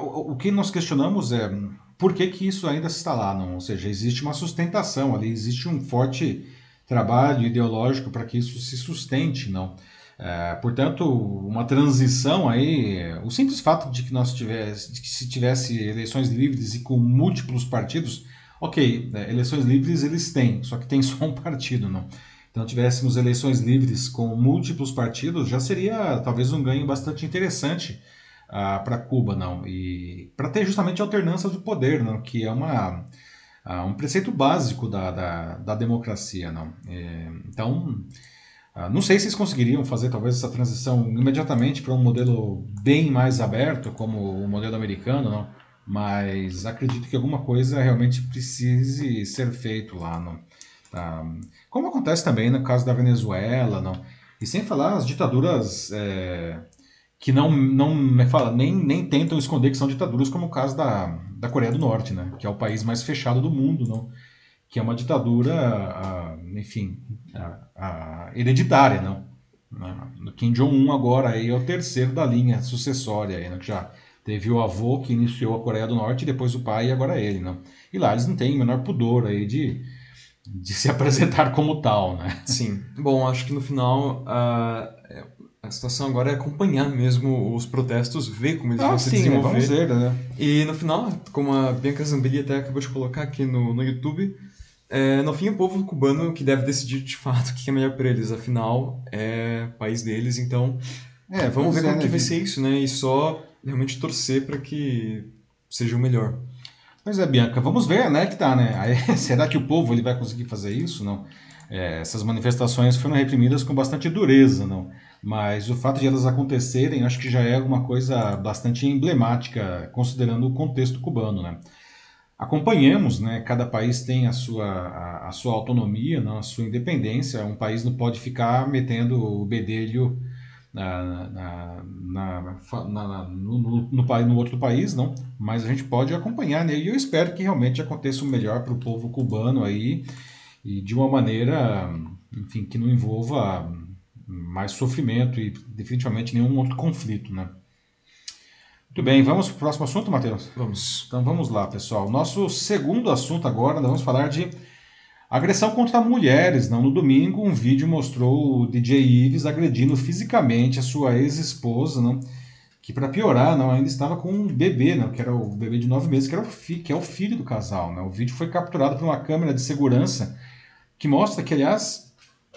[SPEAKER 1] o, o, que nós questionamos é por que, que isso ainda está lá, não? Ou seja, existe uma sustentação ali, existe um forte trabalho ideológico para que isso se sustente, não? É, portanto, uma transição aí, o simples fato de que nós tivesse, de que se tivesse eleições livres e com múltiplos partidos Ok, né, eleições livres eles têm, só que tem [laughs] só um partido, não. Então, tivéssemos eleições livres com múltiplos partidos, já seria talvez um ganho bastante interessante uh, para Cuba, não. E para ter justamente alternância de poder, não, que é uma uh, um preceito básico da, da, da democracia, não. É, então, uh, não sei se eles conseguiriam fazer talvez essa transição imediatamente para um modelo bem mais aberto, como o modelo americano, não mas acredito que alguma coisa realmente precise ser feito lá. No, tá? Como acontece também no caso da Venezuela, não? e sem falar as ditaduras é, que não, não me fala, nem, nem tentam esconder que são ditaduras, como o caso da, da Coreia do Norte, né? que é o país mais fechado do mundo, não? que é uma ditadura, a, enfim, a, a hereditária. Não? O Kim Jong-un agora aí é o terceiro da linha sucessória, aí, né? que já Teve o avô que iniciou a Coreia do Norte, depois o pai e agora ele, né? E lá eles não têm o menor pudor aí de, de se [laughs] apresentar como tal, né?
[SPEAKER 2] Sim. Bom, acho que no final a, a situação agora é acompanhar mesmo os protestos, ver como eles ah, vão sim, se desenvolver.
[SPEAKER 1] Vamos ver, né?
[SPEAKER 2] E no final, como a Bianca Zambelli até acabou de colocar aqui no, no YouTube, é, no fim, o povo cubano que deve decidir de fato o que é melhor para eles. Afinal, é o país deles, então é, vamos ver como é, que né, vai ser isso, né? E só realmente torcer para que seja o melhor.
[SPEAKER 1] Pois é, Bianca, vamos ver, né, que tá, né? Aí, [laughs] será que o povo ele vai conseguir fazer isso? Não. É, essas manifestações foram reprimidas com bastante dureza, não. Mas o fato de elas acontecerem, acho que já é uma coisa bastante emblemática, considerando o contexto cubano, né? Acompanhemos, né? Cada país tem a sua, a, a sua autonomia, não, a sua independência. Um país não pode ficar metendo o bedelho na, na, na, no, no, no, no, outro país, não. Mas a gente pode acompanhar, né? E eu espero que realmente aconteça o melhor para o povo cubano aí e de uma maneira, enfim, que não envolva mais sofrimento e definitivamente nenhum outro conflito, né? Muito bem, vamos para o próximo assunto, Matheus?
[SPEAKER 2] Vamos.
[SPEAKER 1] Então vamos lá, pessoal. Nosso segundo assunto agora, nós vamos falar de agressão contra mulheres. Não, no domingo, um vídeo mostrou o DJ Ives agredindo fisicamente a sua ex-esposa, não? que para piorar, não, ainda estava com um bebê, não, que era o bebê de nove meses, que, era o fi, que é o filho do casal. Não? O vídeo foi capturado por uma câmera de segurança que mostra que, aliás,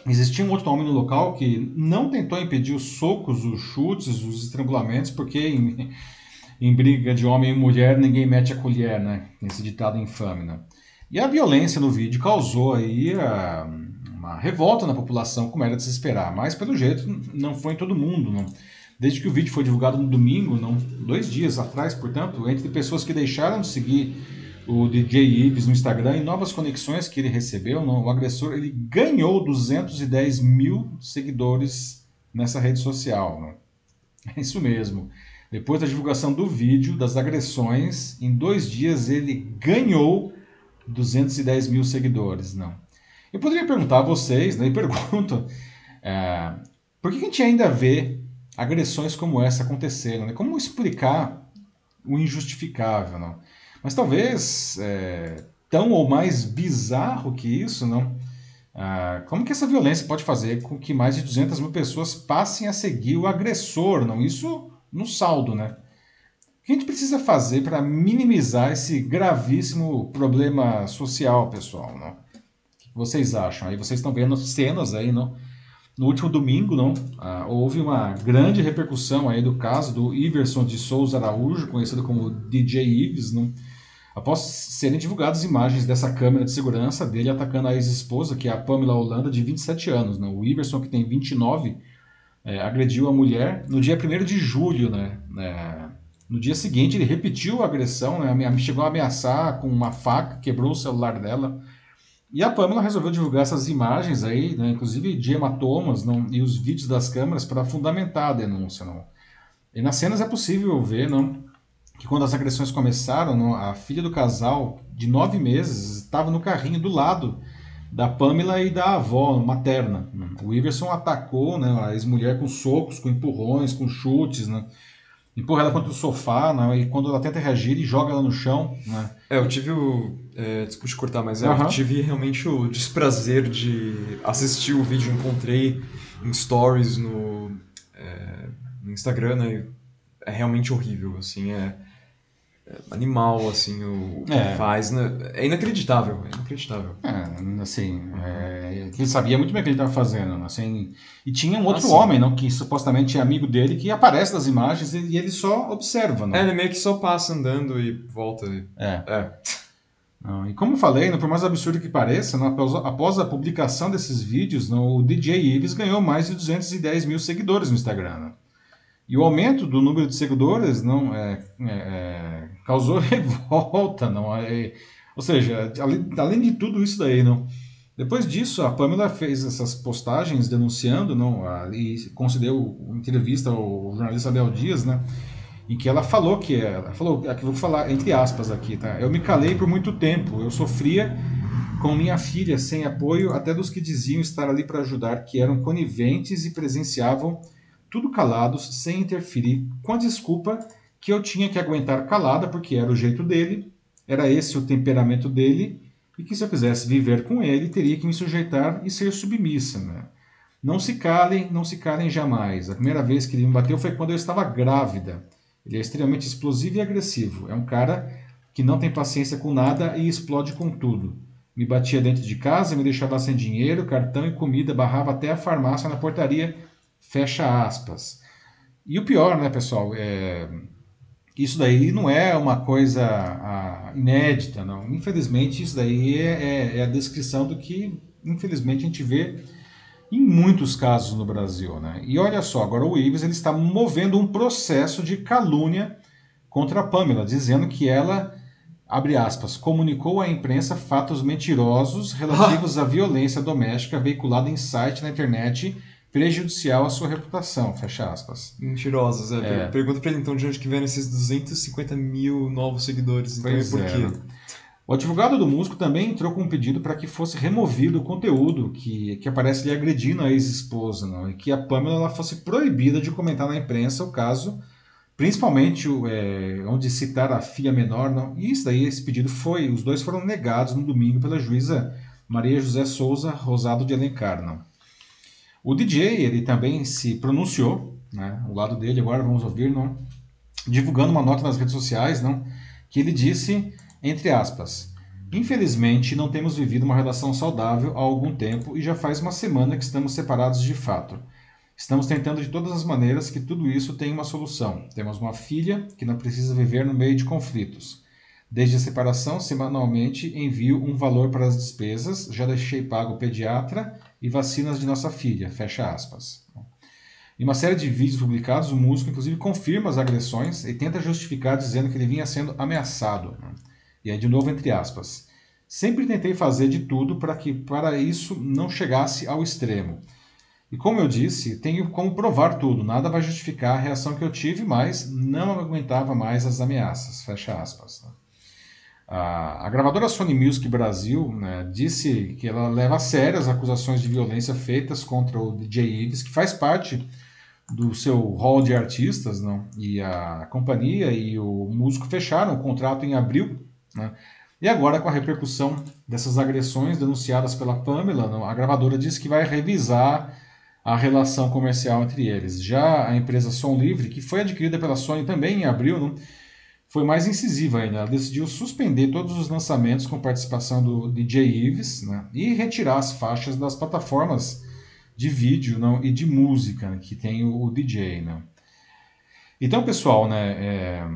[SPEAKER 1] Existia um outro homem no local que não tentou impedir os socos, os chutes, os estrangulamentos, porque em, [laughs] em briga de homem e mulher ninguém mete a colher, né? Esse ditado infame? E a violência no vídeo causou aí a, ah, uma revolta na população, como era de se esperar, mas pelo jeito não foi em todo mundo, não. Desde que o vídeo foi divulgado no domingo, não, dois dias atrás, portanto, entre pessoas que deixaram de seguir o DJ Ives no Instagram e novas conexões que ele recebeu, não, o agressor ele ganhou 210 mil seguidores nessa rede social. Não. É isso mesmo. Depois da divulgação do vídeo das agressões, em dois dias ele ganhou 210 mil seguidores. Não. Eu poderia perguntar a vocês, né, e [laughs] pergunto, é, por que a gente ainda vê agressões como essa acontecendo? Né? Como explicar o injustificável? Não? Mas talvez é, tão ou mais bizarro que isso, não? Ah, como que essa violência pode fazer com que mais de 200 mil pessoas passem a seguir o agressor, não? Isso no saldo, né? Que a gente precisa fazer para minimizar esse gravíssimo problema social, pessoal, não? O que vocês acham? Aí vocês estão vendo cenas aí, não? No último domingo, não, ah, houve uma grande repercussão aí do caso do Iverson de Souza Araújo, conhecido como DJ Ives, não? após serem divulgadas imagens dessa câmera de segurança dele atacando a ex-esposa, que é a Pamela Holanda, de 27 anos. Né? O Iverson, que tem 29, é, agrediu a mulher no dia 1 de julho. Né? É, no dia seguinte, ele repetiu a agressão, né? chegou a ameaçar com uma faca, quebrou o celular dela. E a Pamela resolveu divulgar essas imagens aí, né? inclusive de hematomas não? e os vídeos das câmeras para fundamentar a denúncia. Não? E nas cenas é possível ver não? que quando as agressões começaram, a filha do casal, de nove meses, estava no carrinho do lado da Pamela e da avó materna. O Iverson atacou né, a ex-mulher com socos, com empurrões, com chutes, né? Empurra ela contra o sofá, né? e quando ela tenta reagir, ele joga ela no chão. Né?
[SPEAKER 2] É, eu tive o. É, desculpe cortar, mas uhum. eu tive realmente o desprazer de assistir o vídeo. Encontrei em stories no, é, no Instagram, né? É realmente horrível, assim, é animal, assim, o, que é. faz. Né? É inacreditável, é inacreditável.
[SPEAKER 1] É, assim, é, ele sabia muito bem o que ele estava fazendo, assim, e tinha um outro assim. homem, não, que supostamente é amigo dele, que aparece nas imagens e ele só observa, não?
[SPEAKER 2] É, ele meio que só passa andando e volta.
[SPEAKER 1] É. é. Não, e como eu falei, por mais absurdo que pareça, não, após, após, a publicação desses vídeos, não, o DJ Ives ganhou mais de 210 mil seguidores no Instagram. E o aumento do número de seguidores não é, é, é causou [laughs] revolta, não é, ou seja, além, além, de tudo isso daí, não. Depois disso, a Pamela fez essas postagens denunciando, não, e concedeu entrevista ao jornalista Abel Dias, né, em que ela falou que ela falou, aqui vou falar entre aspas aqui, tá? Eu me calei por muito tempo, eu sofria com minha filha sem apoio até dos que diziam estar ali para ajudar, que eram coniventes e presenciavam tudo calados, sem interferir, com a desculpa que eu tinha que aguentar calada porque era o jeito dele, era esse o temperamento dele, e que se eu quisesse viver com ele, teria que me sujeitar e ser submissa. Né? Não se calem, não se calem jamais. A primeira vez que ele me bateu foi quando eu estava grávida. Ele é extremamente explosivo e agressivo. É um cara que não tem paciência com nada e explode com tudo. me batia dentro de casa, me deixava sem dinheiro, cartão e comida, barrava até a farmácia na portaria, fecha aspas. E o pior, né, pessoal, é... isso daí não é uma coisa a, inédita, não. Infelizmente, isso daí é, é, é, a descrição do que, infelizmente, a gente vê em muitos casos no Brasil, né? E olha só, agora o Ives ele está movendo um processo de calúnia contra a Pamela, dizendo que ela abre aspas, comunicou à imprensa fatos mentirosos [laughs] relativos à violência doméstica veiculada em site na internet prejudicial à sua reputação, fecha aspas.
[SPEAKER 2] Mentirosos, é. é. Pergunta pra ele então de onde que vieram esses 250 mil novos seguidores, então pois por quê? É.
[SPEAKER 1] O advogado do músico também entrou com um pedido para que fosse removido o conteúdo que, que aparece lhe agredindo a ex-esposa, e que a Pamela ela fosse proibida de comentar na imprensa o caso principalmente é, onde citar a filha menor. Não, e isso daí, esse pedido foi, os dois foram negados no domingo pela juíza Maria José Souza Rosado de Alencar. Não. O DJ ele também se pronunciou, né, o lado dele agora vamos ouvir, não, divulgando uma nota nas redes sociais, não, que ele disse, entre aspas, Infelizmente, não temos vivido uma relação saudável há algum tempo e já faz uma semana que estamos separados de fato. Estamos tentando de todas as maneiras que tudo isso tenha uma solução. Temos uma filha que não precisa viver no meio de conflitos. Desde a separação, semanalmente envio um valor para as despesas, já deixei pago o pediatra e vacinas de nossa filha. Fecha aspas. Em uma série de vídeos publicados, o músico inclusive confirma as agressões e tenta justificar dizendo que ele vinha sendo ameaçado. E é de novo entre aspas. Sempre tentei fazer de tudo para que para isso não chegasse ao extremo. E como eu disse, tenho como provar tudo, nada vai justificar a reação que eu tive, mas não aguentava mais as ameaças. Fecha aspas. A, gravadora Sony Music Brasil né, disse que ela leva a sério as acusações de violência feitas contra o DJ Ives, que faz parte do seu hall de artistas, não? e a companhia e o músico fecharam o contrato em abril. Né? E agora, com a repercussão dessas agressões denunciadas pela Pamela, não? a gravadora disse que vai revisar a relação comercial entre eles. Já a empresa Som Livre, que foi adquirida pela Sony também em abril, né, foi mais incisiva ainda. Ela decidiu suspender todos os lançamentos com participação do DJ Ives né, e retirar as faixas das plataformas de vídeo não, e de música né, que tem o, o DJ. Né. Então, pessoal, né, é,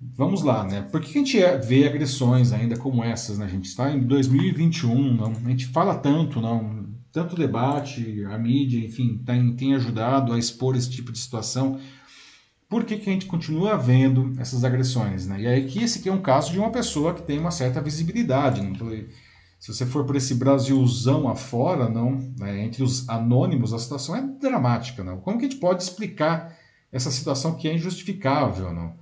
[SPEAKER 1] vamos lá. Né, por que a gente vê agressões ainda como essas? Né, a gente está em 2021, não, a gente fala tanto, não, tanto debate, a mídia, enfim, tem, tem ajudado a expor esse tipo de situação. Por que, que a gente continua vendo essas agressões? Né? E aí que esse aqui é um caso de uma pessoa que tem uma certa visibilidade. Né? Se você for por esse Brasilzão afora, não, né? entre os anônimos, a situação é dramática. Não? Como que a gente pode explicar essa situação que é injustificável? Não?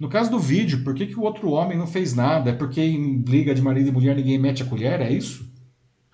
[SPEAKER 1] No caso do vídeo, por que, que o outro homem não fez nada? É porque em briga de marido e mulher ninguém mete a colher? É isso?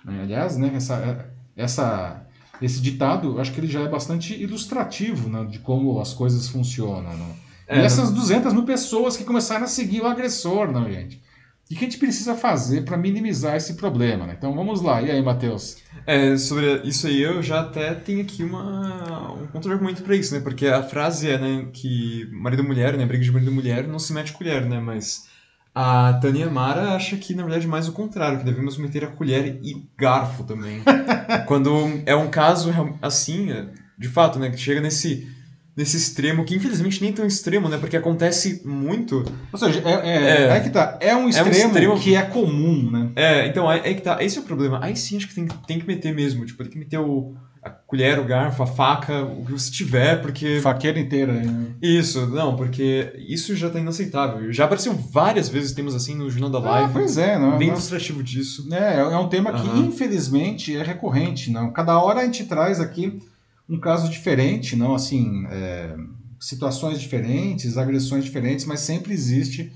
[SPEAKER 1] Aliás, né, essa, essa, esse ditado, acho que ele já é bastante ilustrativo né, de como as coisas funcionam. Né? É, e essas 200 mil pessoas que começaram a seguir o agressor, não, gente? O que a gente precisa fazer para minimizar esse problema? Né? Então vamos lá. E aí, Matheus?
[SPEAKER 2] É, sobre isso aí eu já até tenho aqui uma, um contra-argumento para isso, né? Porque a frase é né, que marido e mulher, né? Briga de marido e mulher não se mete colher, né? Mas a Tânia Mara acha que, na verdade, mais o contrário, que devemos meter a colher e garfo também. [laughs] Quando é um caso assim, é, de fato, né, que chega nesse, nesse extremo, que infelizmente nem tão extremo, né, porque acontece muito...
[SPEAKER 1] Ou seja, é, é, é, é que tá, é um extremo, é um extremo que é comum, né?
[SPEAKER 2] É, então, é, é que tá, esse é o problema. Aí sim, acho que tem, tem que meter mesmo, tipo, tem que meter o a colher, o garfo, a faca, o que você tiver, porque.
[SPEAKER 1] Faqueira inteira, né?
[SPEAKER 2] Isso, não, porque isso já tá inaceitável. Já apareceu várias vezes temas assim no Jornal da ah, Live.
[SPEAKER 1] Ah, pois é, não.
[SPEAKER 2] Bem ilustrativo disso.
[SPEAKER 1] É, é um tema que, uhum. infelizmente, é recorrente. Não? Cada hora a gente traz aqui um caso diferente, não assim, é, situações diferentes, agressões diferentes, mas sempre existe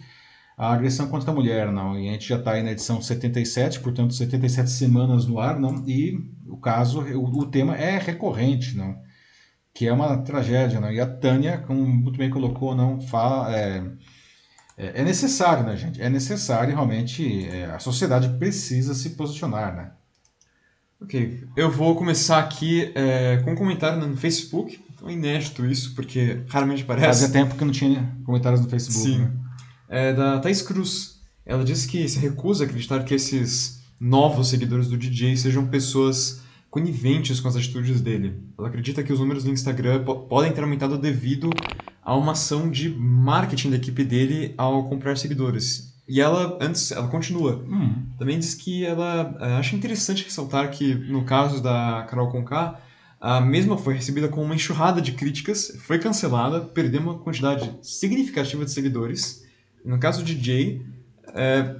[SPEAKER 1] a agressão contra a mulher, não. E a gente já está aí na edição 77, portanto, 77 semanas no ar, não. E o caso, o, o tema é recorrente, não, que é uma tragédia, não. E a Tânia, como muito bem colocou, não fala, é, é, é necessário, né, gente? É necessário realmente é, a sociedade precisa se posicionar, né?
[SPEAKER 2] Ok, eu vou começar aqui é, com um comentário no Facebook. É inédito isso, porque raramente aparece.
[SPEAKER 1] Fazia tempo que não tinha comentários no Facebook.
[SPEAKER 2] Sim.
[SPEAKER 1] Né?
[SPEAKER 2] É da Thais Cruz. Ela disse que se recusa a acreditar que esses novos seguidores do DJ sejam pessoas coniventes com as atitudes dele. Ela acredita que os números do Instagram podem ter aumentado devido a uma ação de marketing da equipe dele ao comprar seguidores. E ela, antes, ela continua. Hum. Também diz que ela uh, acha interessante ressaltar que, no caso da Carol Conká, a mesma foi recebida com uma enxurrada de críticas, foi cancelada, perdeu uma quantidade significativa de seguidores. No caso de Jay, é,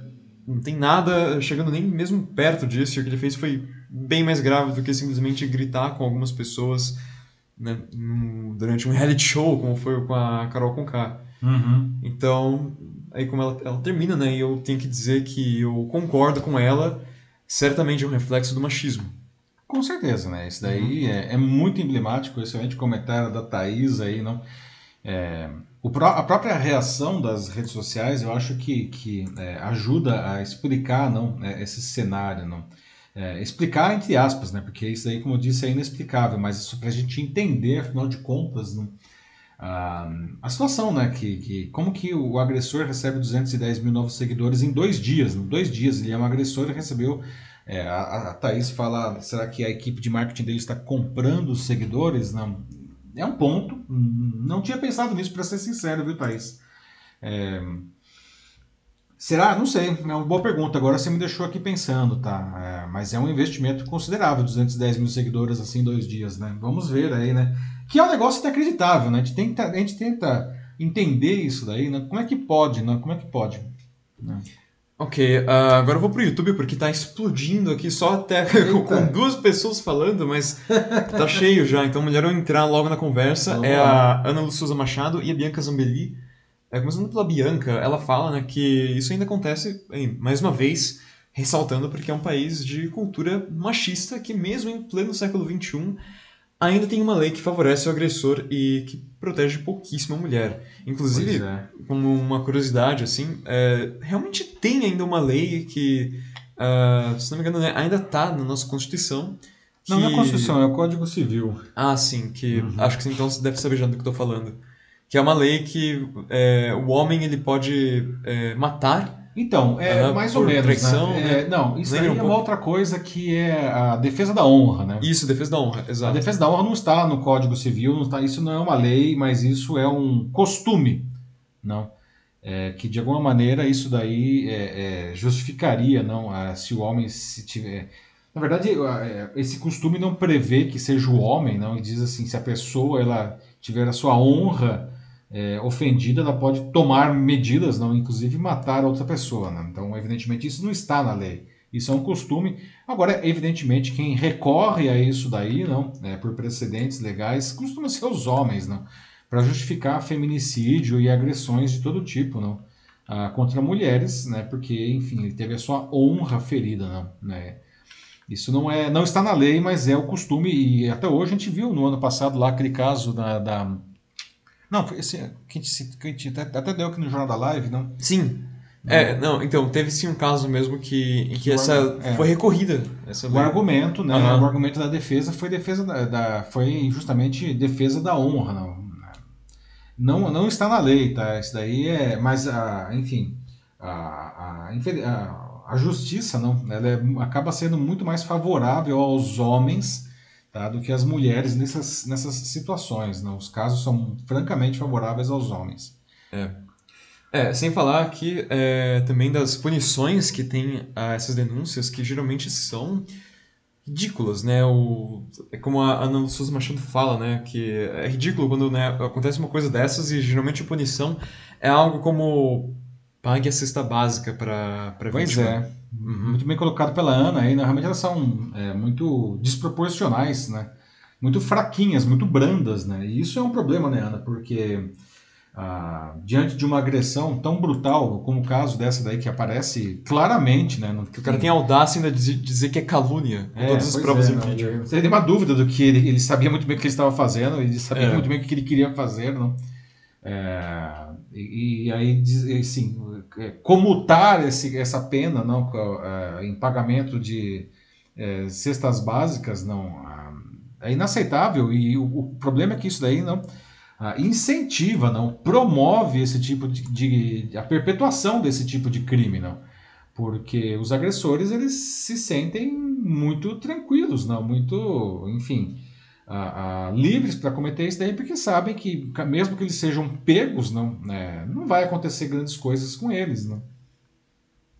[SPEAKER 2] não tem nada chegando nem mesmo perto disso. O que ele fez foi bem mais grave do que simplesmente gritar com algumas pessoas né, durante um reality show, como foi com a Carol Conká. Uhum. Então, aí como ela, ela termina, né, e eu tenho que dizer que eu concordo com ela, certamente é um reflexo do machismo.
[SPEAKER 1] Com certeza, né? Isso daí uhum. é, é, muito emblemático, excelente comentário da Thaís aí, não? É, o, a própria reação das redes sociais, eu acho que, que é, ajuda a explicar não, é, esse cenário, não? É, explicar entre aspas, né? Porque isso aí, como eu disse, é inexplicável, mas isso para a gente entender, afinal de contas, não? A, a situação, né? Que, que, como que o agressor recebe 210 mil novos seguidores em dois dias? Em dois dias ele é um agressor e recebeu. É, a, a Thaís fala: será que a equipe de marketing dele está comprando os seguidores? Não. É um ponto. Não tinha pensado nisso, para ser sincero, viu, Thaís? É, Será? Não sei. É uma boa pergunta. Agora você me deixou aqui pensando, tá? É, mas é um investimento considerável, 210 mil seguidores assim em dois dias, né? Vamos ver aí, né? Que é um negócio inacreditável, né? A gente tenta, a gente tenta entender isso daí, né? Como é que pode, né? Como é que pode? Né?
[SPEAKER 2] Ok, uh, agora eu vou pro YouTube porque tá explodindo aqui só até [laughs] com duas pessoas falando, mas tá cheio já, então melhor eu entrar logo na conversa. Vamos é lá. a Ana Luciosa Machado e a Bianca Zambelli é, começando pela Bianca, ela fala né, que isso ainda acontece, mais uma vez, ressaltando porque é um país de cultura machista que, mesmo em pleno século XXI, ainda tem uma lei que favorece o agressor e que protege pouquíssimo a mulher. Inclusive, é. como uma curiosidade, assim, é, realmente tem ainda uma lei que, uh, se não me engano, né, ainda está na nossa Constituição.
[SPEAKER 1] Que... Não, não é a Constituição, é o Código Civil.
[SPEAKER 2] Ah, sim, que uhum. acho que então você deve saber já do que estou falando que é uma lei que é, o homem ele pode é, matar.
[SPEAKER 1] Então, é mais ou menos. Né? Traição, né? É, não, isso aí um é uma outra coisa que é a defesa da honra, né?
[SPEAKER 2] Isso, defesa da honra, exato.
[SPEAKER 1] A defesa da honra não está no Código Civil, não está, isso não é uma lei, mas isso é um costume, não? É, que de alguma maneira isso daí é, é, justificaria, não? se o homem se tiver na verdade, esse costume não prevê que seja o homem, não. E diz assim, se a pessoa ela tiver a sua honra é, ofendida, ela pode tomar medidas, não, inclusive matar outra pessoa. Né? Então, evidentemente, isso não está na lei. Isso é um costume. Agora, evidentemente, quem recorre a isso daí, não, é, por precedentes legais, costuma ser os homens, não, para justificar feminicídio e agressões de todo tipo, não, ah, contra mulheres, né, porque, enfim, ele teve a sua honra ferida, não, né. Isso não é, não está na lei, mas é o costume e até hoje a gente viu no ano passado lá aquele caso da, da não, foi esse que a gente, até deu aqui no Jornal da Live, não?
[SPEAKER 2] Sim. É, não, então, teve sim um caso mesmo que, em que essa é. foi recorrida. Essa
[SPEAKER 1] o argumento, né? Uhum. O argumento da defesa foi defesa da, da, foi justamente defesa da honra, não. Não, não está na lei, tá? Isso daí é, mas a, enfim, a, a, a, a justiça não, ela é, acaba sendo muito mais favorável aos homens tá, do que as mulheres nessas, nessas situações. Né? Os casos são francamente favoráveis aos homens.
[SPEAKER 2] É. É, sem falar aqui é, também das punições que tem a essas denúncias, que geralmente são ridículas, né? O, é como a Ana Souza Machado fala, né? Que é ridículo quando né, acontece uma coisa dessas e geralmente a punição é algo como pague a cesta básica para a
[SPEAKER 1] Pois é. Uhum. Muito bem colocado pela Ana aí, né? realmente elas são é, muito desproporcionais, né? Muito fraquinhas, muito brandas, né? E isso é um problema, né, Ana? Porque ah, diante de uma agressão tão brutal, como o caso dessa daí que aparece claramente, né?
[SPEAKER 2] Que o cara tem audácia ainda de dizer que é calúnia, é, todas as provas é, em vídeo.
[SPEAKER 1] Você tem uma dúvida do que ele, ele sabia muito bem o que ele estava fazendo, ele sabia é. muito bem o que ele queria fazer, não? É, e, aí, assim, comutar esse, essa pena não, é, em pagamento de é, cestas básicas não é inaceitável e o, o, problema é que isso daí não incentiva, não promove esse tipo de, de, a perpetuação desse tipo de crime, não. porque os agressores eles se sentem muito tranquilos, não, muito, enfim, uh, uh, livres para cometer isso daí, porque sabem que mesmo que eles sejam pegos, não, né, não vai acontecer grandes coisas com eles, não.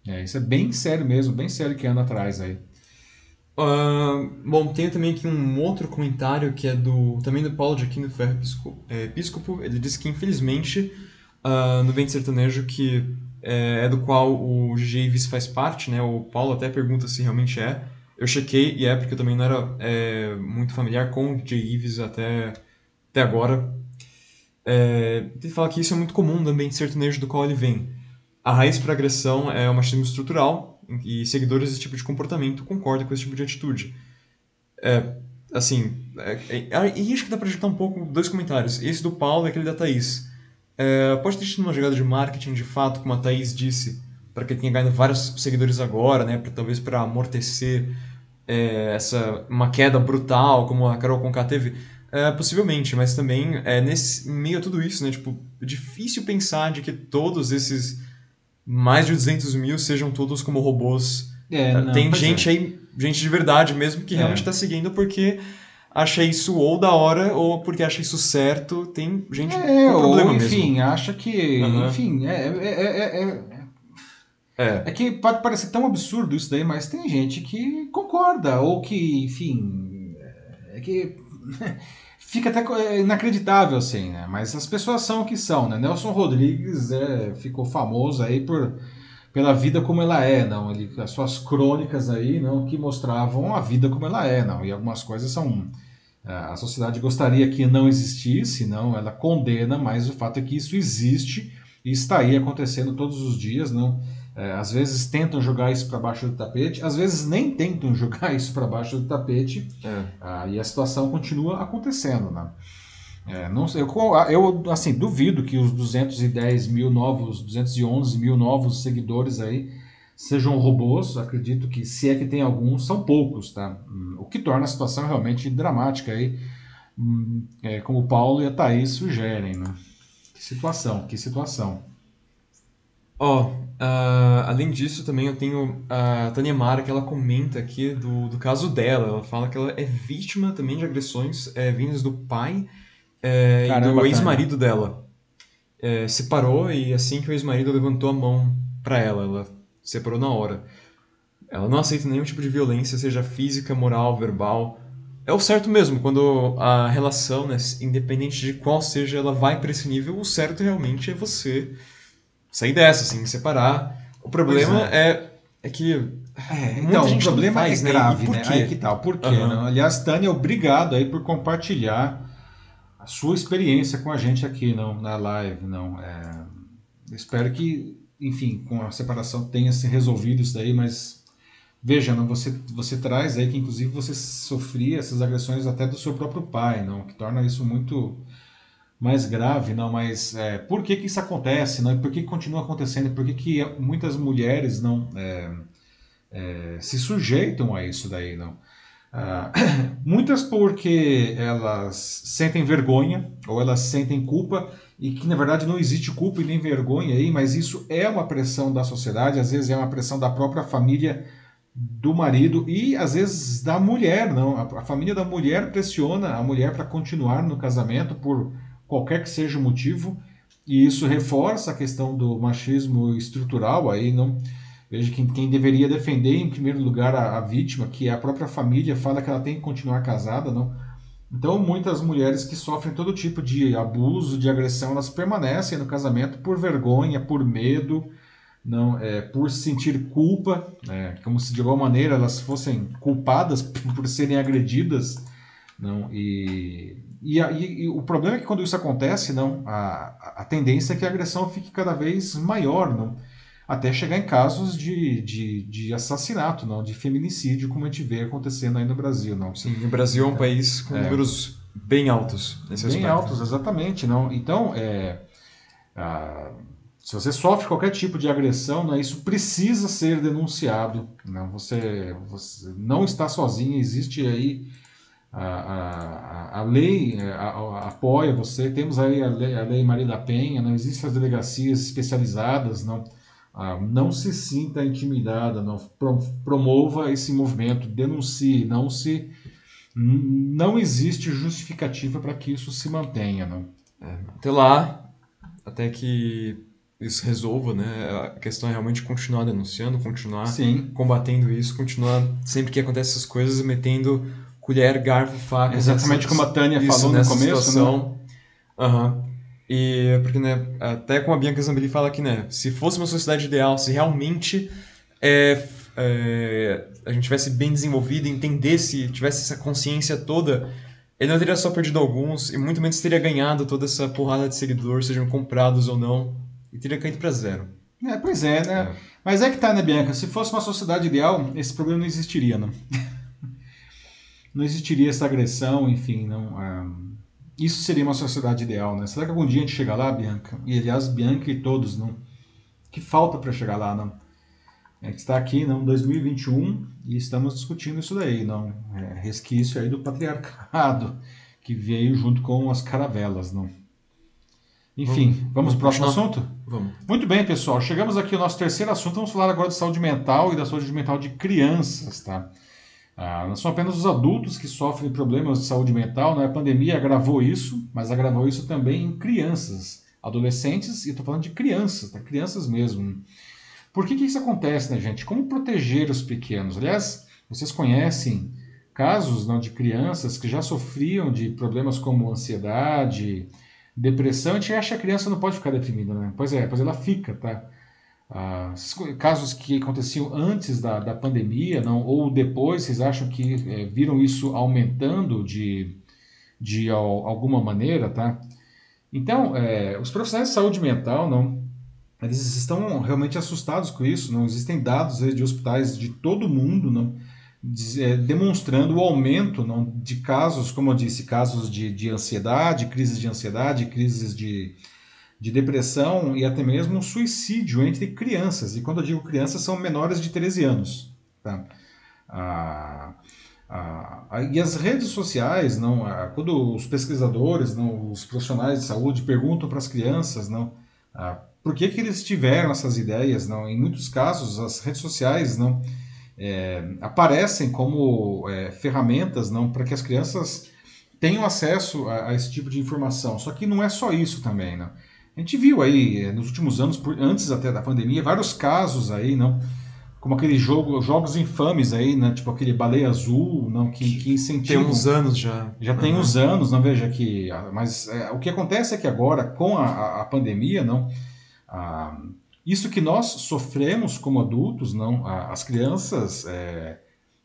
[SPEAKER 1] É, isso é bem sério mesmo, bem sério que anda atrás aí.
[SPEAKER 2] Uh, bom, tem também aqui um outro comentário que é do também do Paulo de Aquino Ferro Episcopo. Ele diz que infelizmente uh, no Vento Sertanejo que é, é, do qual o G.J. Ives faz parte, né? O Paulo até pergunta se realmente é. Eu chequei e é porque eu também não era é, muito familiar com o J. Ives até, até agora. É, ele fala que isso é muito comum no ambiente sertanejo do qual ele vem. A raiz para agressão é o machismo estrutural e seguidores desse tipo de comportamento concordam com esse tipo de atitude. É, assim, é, é, e acho que dá para juntar um pouco dois comentários. Esse do Paulo e aquele da Thaís. É, pode ter sido uma jogada de marketing de fato, como a Thaís disse, para que tenha ganhado vários seguidores agora, né? Pra, talvez para amortecer é, essa uma queda brutal, como a Carol Conká teve. É, possivelmente, mas também é, nesse meio a tudo isso, né? Tipo, difícil pensar de que todos esses mais de 200 mil sejam todos como robôs. É, não, Tem gente é. aí, gente de verdade mesmo, que realmente está seguindo porque acha isso ou da hora ou porque acha isso certo. Tem gente
[SPEAKER 1] é, com problema ou, enfim, mesmo. acha que. Uhum. Enfim, é, é, é, é, é. que pode parecer tão absurdo isso daí, mas tem gente que concorda, ou que, enfim. É que. [laughs] fica até inacreditável, assim, né? Mas as pessoas são o que são, né? Nelson Rodrigues é, ficou famoso aí por pela vida como ela é, não? Ele, as suas crônicas aí, não, que mostravam a vida como ela é, não? E algumas coisas são a sociedade gostaria que não existisse, não, ela condena, mas o fato é que isso existe e está aí acontecendo todos os dias, não? É, às vezes tentam jogar isso para baixo do tapete, às vezes nem tentam [laughs] jogar isso para baixo do tapete, é. ah, e a situação continua acontecendo, né? É, não sei, eu, eu assim duvido que os 210 mil novos, 211 mil novos seguidores aí sejam robôs, acredito que se é que tem alguns, são poucos, tá? O que torna a situação realmente dramática aí, hum, é, como o Paulo e a Thaís sugerem, né? Que situação, que situação.
[SPEAKER 2] Ó, oh, uh, além disso também eu tenho a Tânia Mara que ela comenta aqui do, do caso dela, ela fala que ela é vítima também de agressões é, vindas do pai é, e do ex-marido dela. É, separou e assim que o ex-marido levantou a mão para ela, ela separou na hora. Ela não aceita nenhum tipo de violência, seja física, moral, verbal. É o certo mesmo, quando a relação, né, independente de qual seja, ela vai para esse nível, o certo realmente é você sair dessa, assim, separar. O problema é. é. é, que.
[SPEAKER 1] É, então, o problema faz, é né? grave, né? Aí que tal? Por quê? Uhum. Aliás, Tânia, obrigado aí por compartilhar a sua experiência com a gente aqui não, na live. não é, Espero que enfim, com a separação tenha se resolvido isso daí, mas veja, não, você, você traz aí que inclusive você sofria essas agressões até do seu próprio pai, não, que torna isso muito mais grave, não, mas é, por que que isso acontece, não, e por que, que continua acontecendo, por que que muitas mulheres não é, é, se sujeitam a isso daí, não? Ah, [coughs] muitas porque elas sentem vergonha ou elas sentem culpa e que na verdade não existe culpa e nem vergonha aí, mas isso é uma pressão da sociedade, às vezes é uma pressão da própria família do marido e às vezes da mulher, não. A, família da mulher pressiona a mulher para continuar no casamento por qualquer que seja o motivo, e isso reforça a questão do machismo estrutural aí, não. Veja que quem deveria defender em primeiro lugar a, a vítima, que é a própria família, fala que ela tem que continuar casada, não? Então, muitas mulheres que sofrem todo tipo de abuso, de agressão, elas permanecem no casamento por vergonha, por medo, não, é, por sentir culpa, é, como se de alguma maneira elas fossem culpadas [laughs] por serem agredidas, não, e, e, e, e o problema é que quando isso acontece, não, a, a tendência é que a agressão fique cada vez maior, não, até chegar em casos de, de, de, assassinato, não, de feminicídio, como a gente vê acontecendo aí no Brasil, não.
[SPEAKER 2] Sim, o Brasil é um país com é. números bem altos
[SPEAKER 1] nesse bem aspecto. altos, exatamente, não. Então, é, se você sofre qualquer tipo de agressão, não, isso precisa ser denunciado, não. Você, você não está sozinho, existe aí a, a, a lei é, a, a, apoia você, temos aí a lei, a lei Maria da Penha, não existem as delegacias especializadas, não ah, não se sinta intimidada, não promova esse movimento, denuncie, não se não existe justificativa para que isso se mantenha, não.
[SPEAKER 2] É, até lá, até que isso resolva, né? A questão é realmente continuar denunciando, continuar
[SPEAKER 1] Sim.
[SPEAKER 2] combatendo isso, continuar sempre que acontecem essas coisas metendo colher, garfo, faca.
[SPEAKER 1] Exatamente como a Tânia falou no começo, né? situação.
[SPEAKER 2] né? Uhum. E porque, né, até como a Bianca Zambelli fala aqui, né, se fosse uma sociedade ideal, se realmente é, é, a gente tivesse bem desenvolvido, entendesse, tivesse essa consciência toda, ele não teria só perdido alguns, e muito menos teria ganhado toda essa porrada de seguidores, sejam comprados ou não, e teria caído para zero.
[SPEAKER 1] É, pois é, né? É. Mas é que tá, né, Bianca? Se fosse uma sociedade ideal, esse problema não existiria, não. [laughs] não existiria essa agressão, enfim, não. Ah, isso seria uma sociedade ideal, né? Será que algum dia a gente chega lá, Bianca? E aliás, Bianca e todos, não? Que falta para chegar lá, não? A gente está aqui, não, 2021 e estamos discutindo isso daí, não? É, resquício aí do patriarcado que veio junto com as caravelas, não? Enfim, vamos, vamos para o próximo assunto?
[SPEAKER 2] Vamos.
[SPEAKER 1] Muito bem, pessoal. Chegamos aqui ao nosso terceiro assunto. Vamos falar agora de saúde mental e da saúde mental de crianças, tá? Ah, não são apenas os adultos que sofrem problemas de saúde mental, né? a pandemia agravou isso, mas agravou isso também em crianças, adolescentes, e estou falando de crianças, tá? crianças mesmo. Por que, que isso acontece, né, gente? Como proteger os pequenos? Aliás, vocês conhecem casos não, de crianças que já sofriam de problemas como ansiedade, depressão, a gente acha que a criança não pode ficar deprimida, né? Pois é, pois ela fica, tá? Casos que aconteciam antes da, da pandemia, não, ou depois, vocês acham que é, viram isso aumentando de, de alguma maneira, tá? Então, é, os profissionais de saúde mental, não, eles estão realmente assustados com isso. Não existem dados de hospitais de todo mundo, não, é, demonstrando o aumento não, de casos, como eu disse, casos de, de ansiedade, crises de ansiedade, crises de de depressão e até mesmo suicídio entre crianças. E quando eu digo crianças, são menores de 13 anos. Tá? Ah, ah, e as redes sociais, não, ah, quando os pesquisadores, não, os profissionais de saúde perguntam para as crianças, não, ah, por que, que eles tiveram essas ideias, não? Em muitos casos, as redes sociais não é, aparecem como é, ferramentas, não, para que as crianças tenham acesso a, a, esse tipo de informação. Só que não é só isso também, não. A gente viu aí eh, nos últimos anos, antes até da pandemia, vários casos aí, não? Como aqueles jogo, jogos infames aí, né? Tipo aquele baleia azul, não? Que, que incentivam.
[SPEAKER 2] Tem uns anos já.
[SPEAKER 1] Já uhum. tem uns anos, não veja que. Ah, mas é, o que acontece é que agora, com a, a pandemia, não? Ah, isso que nós sofremos como adultos, não? As crianças é,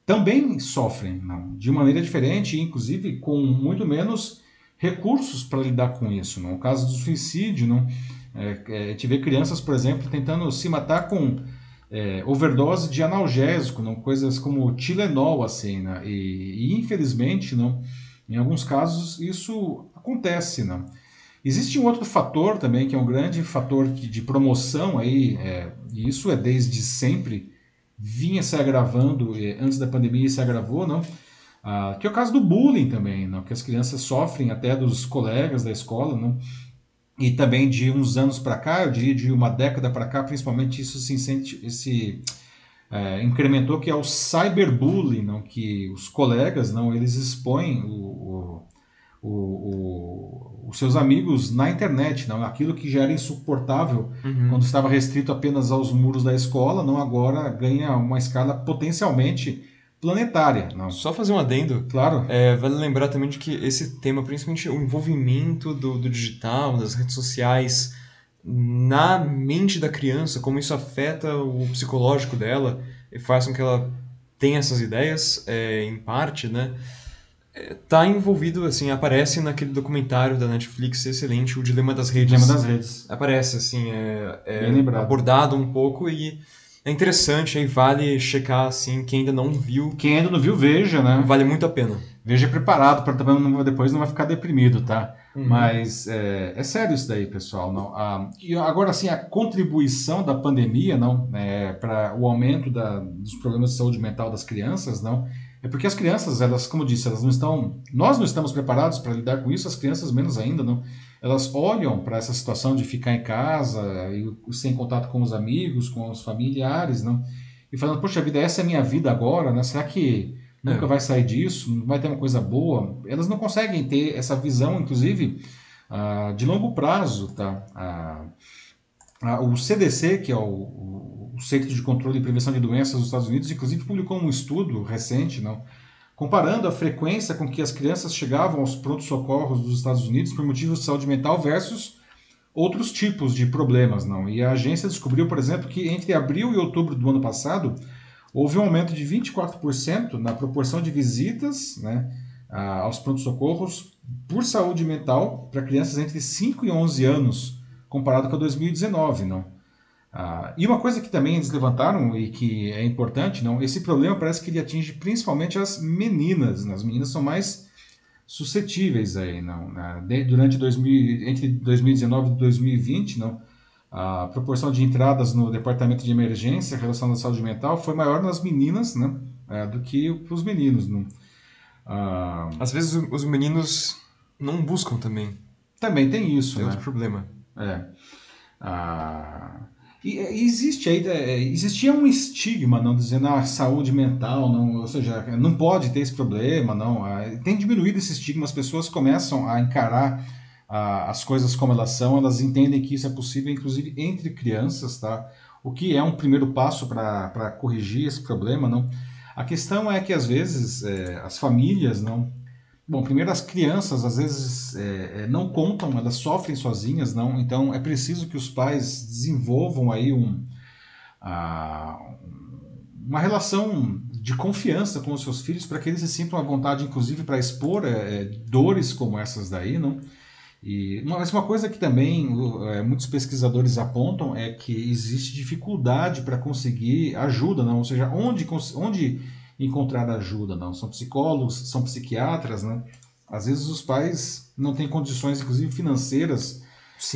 [SPEAKER 1] também sofrem, não? De maneira diferente, inclusive com muito menos recursos para lidar com isso. No caso do suicídio, não, é, é, a gente vê crianças, por exemplo, tentando se matar com é, overdose de analgésico, não, coisas como Tilenol, assim, né? e, e, infelizmente, não, em alguns casos isso acontece, não. Existe um outro fator também que é um grande fator de promoção aí, é, e isso é desde sempre vinha se agravando é, antes da pandemia se agravou, não? Ah, que é o caso do bullying também, não? que as crianças sofrem até dos colegas da escola, não? e também de uns anos para cá, eu diria de uma década para cá, principalmente isso se é, incrementou que é o cyberbullying, não? que os colegas não eles expõem o, o, o, os seus amigos na internet, não aquilo que já era insuportável uhum. quando estava restrito apenas aos muros da escola, não agora ganha uma escala potencialmente planetária. Não.
[SPEAKER 2] Só fazer um adendo.
[SPEAKER 1] Claro.
[SPEAKER 2] É, vale lembrar também de que esse tema, principalmente o envolvimento do, do digital, das redes sociais, na mente da criança, como isso afeta o psicológico dela e faz com que ela tenha essas ideias, é, em parte, né? É, tá envolvido, assim, aparece naquele documentário da Netflix excelente, O Dilema das Redes.
[SPEAKER 1] Dilema das Redes.
[SPEAKER 2] Aparece, assim, é, é abordado um pouco e é interessante, aí vale checar assim, quem ainda não viu.
[SPEAKER 1] Quem ainda não viu, veja, né?
[SPEAKER 2] Vale muito a pena.
[SPEAKER 1] Veja preparado para também não, depois não vai ficar deprimido, tá? Uhum. Mas é, é, sério isso daí, pessoal. Não, ah, e agora, assim, a contribuição da pandemia, não, é, para o aumento da, dos problemas de saúde mental das crianças, não, é porque as crianças, elas, como disse, elas não estão, nós não estamos preparados para lidar com isso, as crianças menos ainda, não. Elas olham para essa situação de ficar em casa e sem contato com os amigos, com os familiares, não? E falando, poxa vida, essa é a minha vida agora, né? Será que nunca é. vai sair disso? Não vai ter uma coisa boa? Elas não conseguem ter essa visão, inclusive, uh, de longo prazo, tá? Uh, uh, o CDC, que é o, o Centro de Controle e Prevenção de Doenças dos Estados Unidos, inclusive publicou um estudo recente, não? Comparando a frequência com que as crianças chegavam aos prontos-socorros dos Estados Unidos por motivos de saúde mental versus outros tipos de problemas, não. E a agência descobriu, por exemplo, que entre abril e outubro do ano passado houve um aumento de 24% na proporção de visitas, né, aos prontos-socorros por saúde mental para crianças entre 5 e 11 anos, comparado com 2019, não. Ah, e uma coisa que também eles levantaram e que é importante, não, esse problema parece que ele atinge principalmente as meninas. Né? As meninas são mais suscetíveis aí, não. Né? Durante 2000, entre 2019 e 2020, não, a proporção de entradas no departamento de emergência relacionada à saúde mental foi maior nas meninas, né, é, do que os meninos, não.
[SPEAKER 2] Ah, Às vezes os meninos não buscam também.
[SPEAKER 1] Também tem isso,
[SPEAKER 2] é
[SPEAKER 1] né?
[SPEAKER 2] outro problema.
[SPEAKER 1] É. Ah, e, existe aí, é, existia um estigma, não dizendo a ah, saúde mental, não, ou seja, não pode ter esse problema, não. Tem diminuído esse estigma, as pessoas começam a encarar a, as coisas como elas são, elas entendem que isso é possível, inclusive entre crianças, tá? O que é um primeiro passo para corrigir esse problema, não. A questão é que às vezes é, as famílias não Bom, primeiro as crianças às vezes é, é, não contam, elas sofrem sozinhas, não. Então é preciso que os pais desenvolvam aí um, uma relação de confiança com os seus filhos para que eles se sintam à vontade, inclusive, para expor é, é, dores como essas daí, não? E, mas uma coisa que também é, muitos pesquisadores apontam é que existe dificuldade para conseguir ajuda, não? Ou seja, onde, onde encontrar ajuda, não. São psicólogos, são psiquiatras, né? Às vezes os pais não têm condições, inclusive financeiras,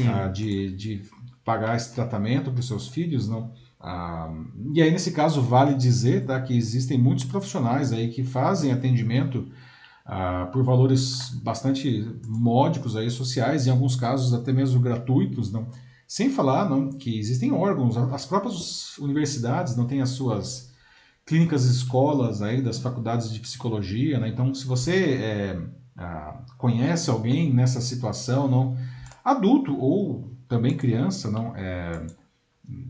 [SPEAKER 1] ah, de, de pagar esse tratamento para os seus filhos, não. Ah, e aí nesse caso vale dizer, tá, que existem muitos profissionais aí que fazem atendimento ah, por valores bastante módicos aí sociais, em alguns casos até mesmo gratuitos, não. Sem falar, não, que existem órgãos, as próprias universidades não têm as suas clínicas escolas aí das faculdades de psicologia, né? Então, se você é, conhece alguém nessa situação, não adulto ou também criança, não é,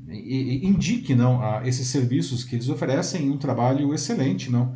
[SPEAKER 1] indique não a esses serviços que eles oferecem um trabalho excelente, não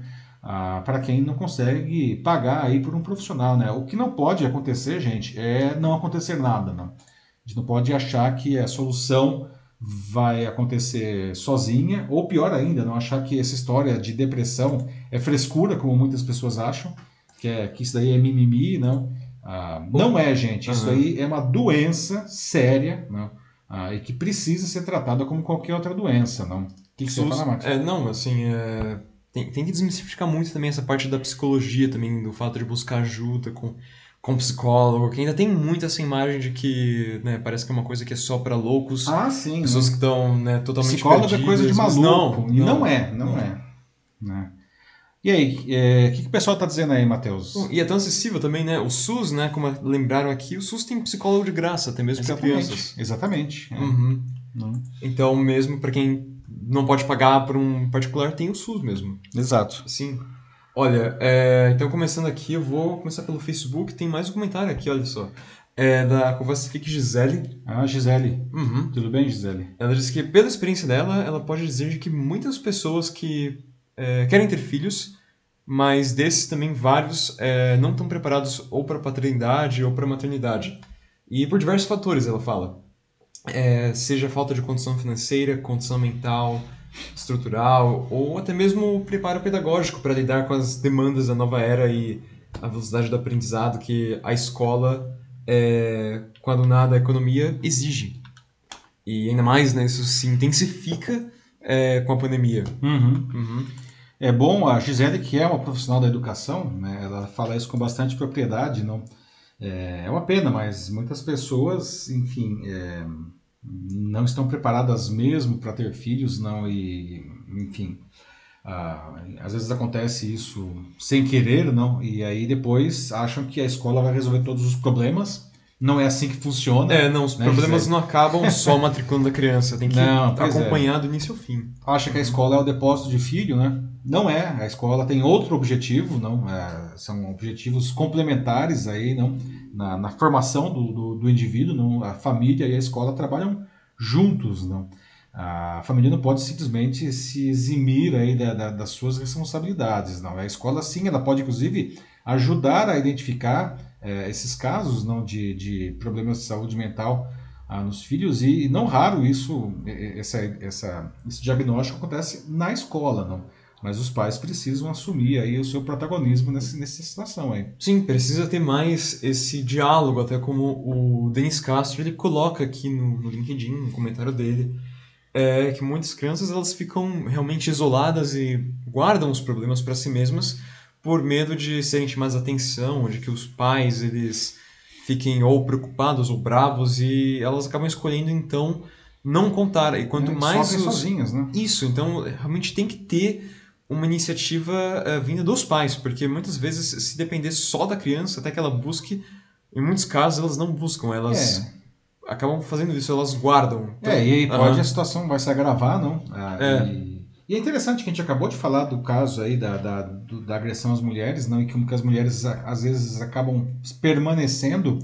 [SPEAKER 1] para quem não consegue pagar aí por um profissional, né? O que não pode acontecer, gente, é não acontecer nada, não. A gente não pode achar que a solução vai acontecer sozinha, ou pior ainda, não achar que essa história de depressão é frescura, como muitas pessoas acham, que, é, que isso daí é mimimi, não. Ah, não é, gente. Uhum. Isso aí é uma doença séria, não? Ah, e que precisa ser tratada como qualquer outra doença, não? O
[SPEAKER 2] que, que você fala, Max? É, não, assim, é... tem, tem que desmistificar muito também essa parte da psicologia também, do fato de buscar ajuda com com psicólogo, que ainda tem muito essa imagem de que né, parece que é uma coisa que é só para loucos.
[SPEAKER 1] Ah, sim.
[SPEAKER 2] Pessoas né? que estão né, totalmente
[SPEAKER 1] Psicólogo
[SPEAKER 2] perdidas,
[SPEAKER 1] é coisa de maluco. Não, não, não, é, não, não é. Né? E aí, o é, que, que o pessoal está dizendo aí, Matheus?
[SPEAKER 2] E é tão acessível também, né? O SUS, né? Como lembraram aqui, o SUS tem psicólogo de graça, até mesmo para crianças.
[SPEAKER 1] Exatamente.
[SPEAKER 2] É. Uhum. Uhum. Então, mesmo para quem não pode pagar por um particular, tem o SUS mesmo.
[SPEAKER 1] Exato.
[SPEAKER 2] Sim. Olha, é, então começando aqui, eu vou começar pelo Facebook. Tem mais um comentário aqui, olha só. É da Conversa Fique Gisele.
[SPEAKER 1] Ah, Gisele.
[SPEAKER 2] Uhum.
[SPEAKER 1] Tudo bem, Gisele?
[SPEAKER 2] Ela diz que, pela experiência dela, ela pode dizer que muitas pessoas que é, querem ter filhos, mas desses também vários é, não estão preparados ou para paternidade ou para maternidade. E por diversos fatores, ela fala. É, seja falta de condição financeira, condição mental, estrutural ou até mesmo preparo pedagógico para lidar com as demandas da nova era e a velocidade do aprendizado que a escola, é, quando nada a economia, exige. E ainda mais, né, isso se intensifica é, com a pandemia.
[SPEAKER 1] Uhum. Uhum. É bom, a Gisele, que é uma profissional da educação, né, ela fala isso com bastante propriedade, não? É, é uma pena, mas muitas pessoas, enfim, é, não estão preparadas mesmo para ter filhos, não, e enfim, ah, às vezes acontece isso sem querer, não, e aí depois acham que a escola vai resolver todos os problemas não é assim que funciona.
[SPEAKER 2] É, não, os
[SPEAKER 1] né,
[SPEAKER 2] problemas
[SPEAKER 1] Gisele?
[SPEAKER 2] não acabam só matriculando a criança, tem que
[SPEAKER 1] Não, pois é.
[SPEAKER 2] do início ao fim.
[SPEAKER 1] Acha que a escola é o depósito de filho, né? Não é. A escola tem outro objetivo, não. É, são objetivos complementares aí, não, na, na formação do, do, do indivíduo, não. A família e a escola trabalham juntos, não. A família não pode simplesmente se eximir aí da, da- das suas responsabilidades, não. A escola sim, ela pode inclusive ajudar a identificar eh, esses casos, não, de, de problemas de saúde mental ah, nos filhos e, não raro isso, essa, essa, esse diagnóstico acontece na escola, não. Mas os pais precisam assumir aí o seu protagonismo nessa, nessa situação aí.
[SPEAKER 2] Sim, precisa ter mais esse diálogo, até como o Denis Castro ele coloca aqui no, no LinkedIn, no comentário dele, é que muitas crianças elas ficam realmente isoladas e guardam os problemas para si mesmas por medo de serem chamadas atenção, de que os pais eles fiquem ou preocupados ou bravos e elas acabam escolhendo então não contar. E quanto
[SPEAKER 1] Eh,
[SPEAKER 2] mais os,
[SPEAKER 1] sozinhas, né?
[SPEAKER 2] Isso, então realmente tem que ter uma iniciativa eh, vinda dos pais, porque muitas vezes, se depender só da criança, até que ela busque, em muitos casos elas não buscam, elas acabam fazendo isso, elas guardam. Então,
[SPEAKER 1] É, e aí pode
[SPEAKER 2] aham.
[SPEAKER 1] a situação vai se agravar, não? Ah,
[SPEAKER 2] É.
[SPEAKER 1] E, e é interessante que a gente acabou de falar do caso aí da, da, do- da agressão às mulheres, não? E como que as mulheres às vezes acabam permanecendo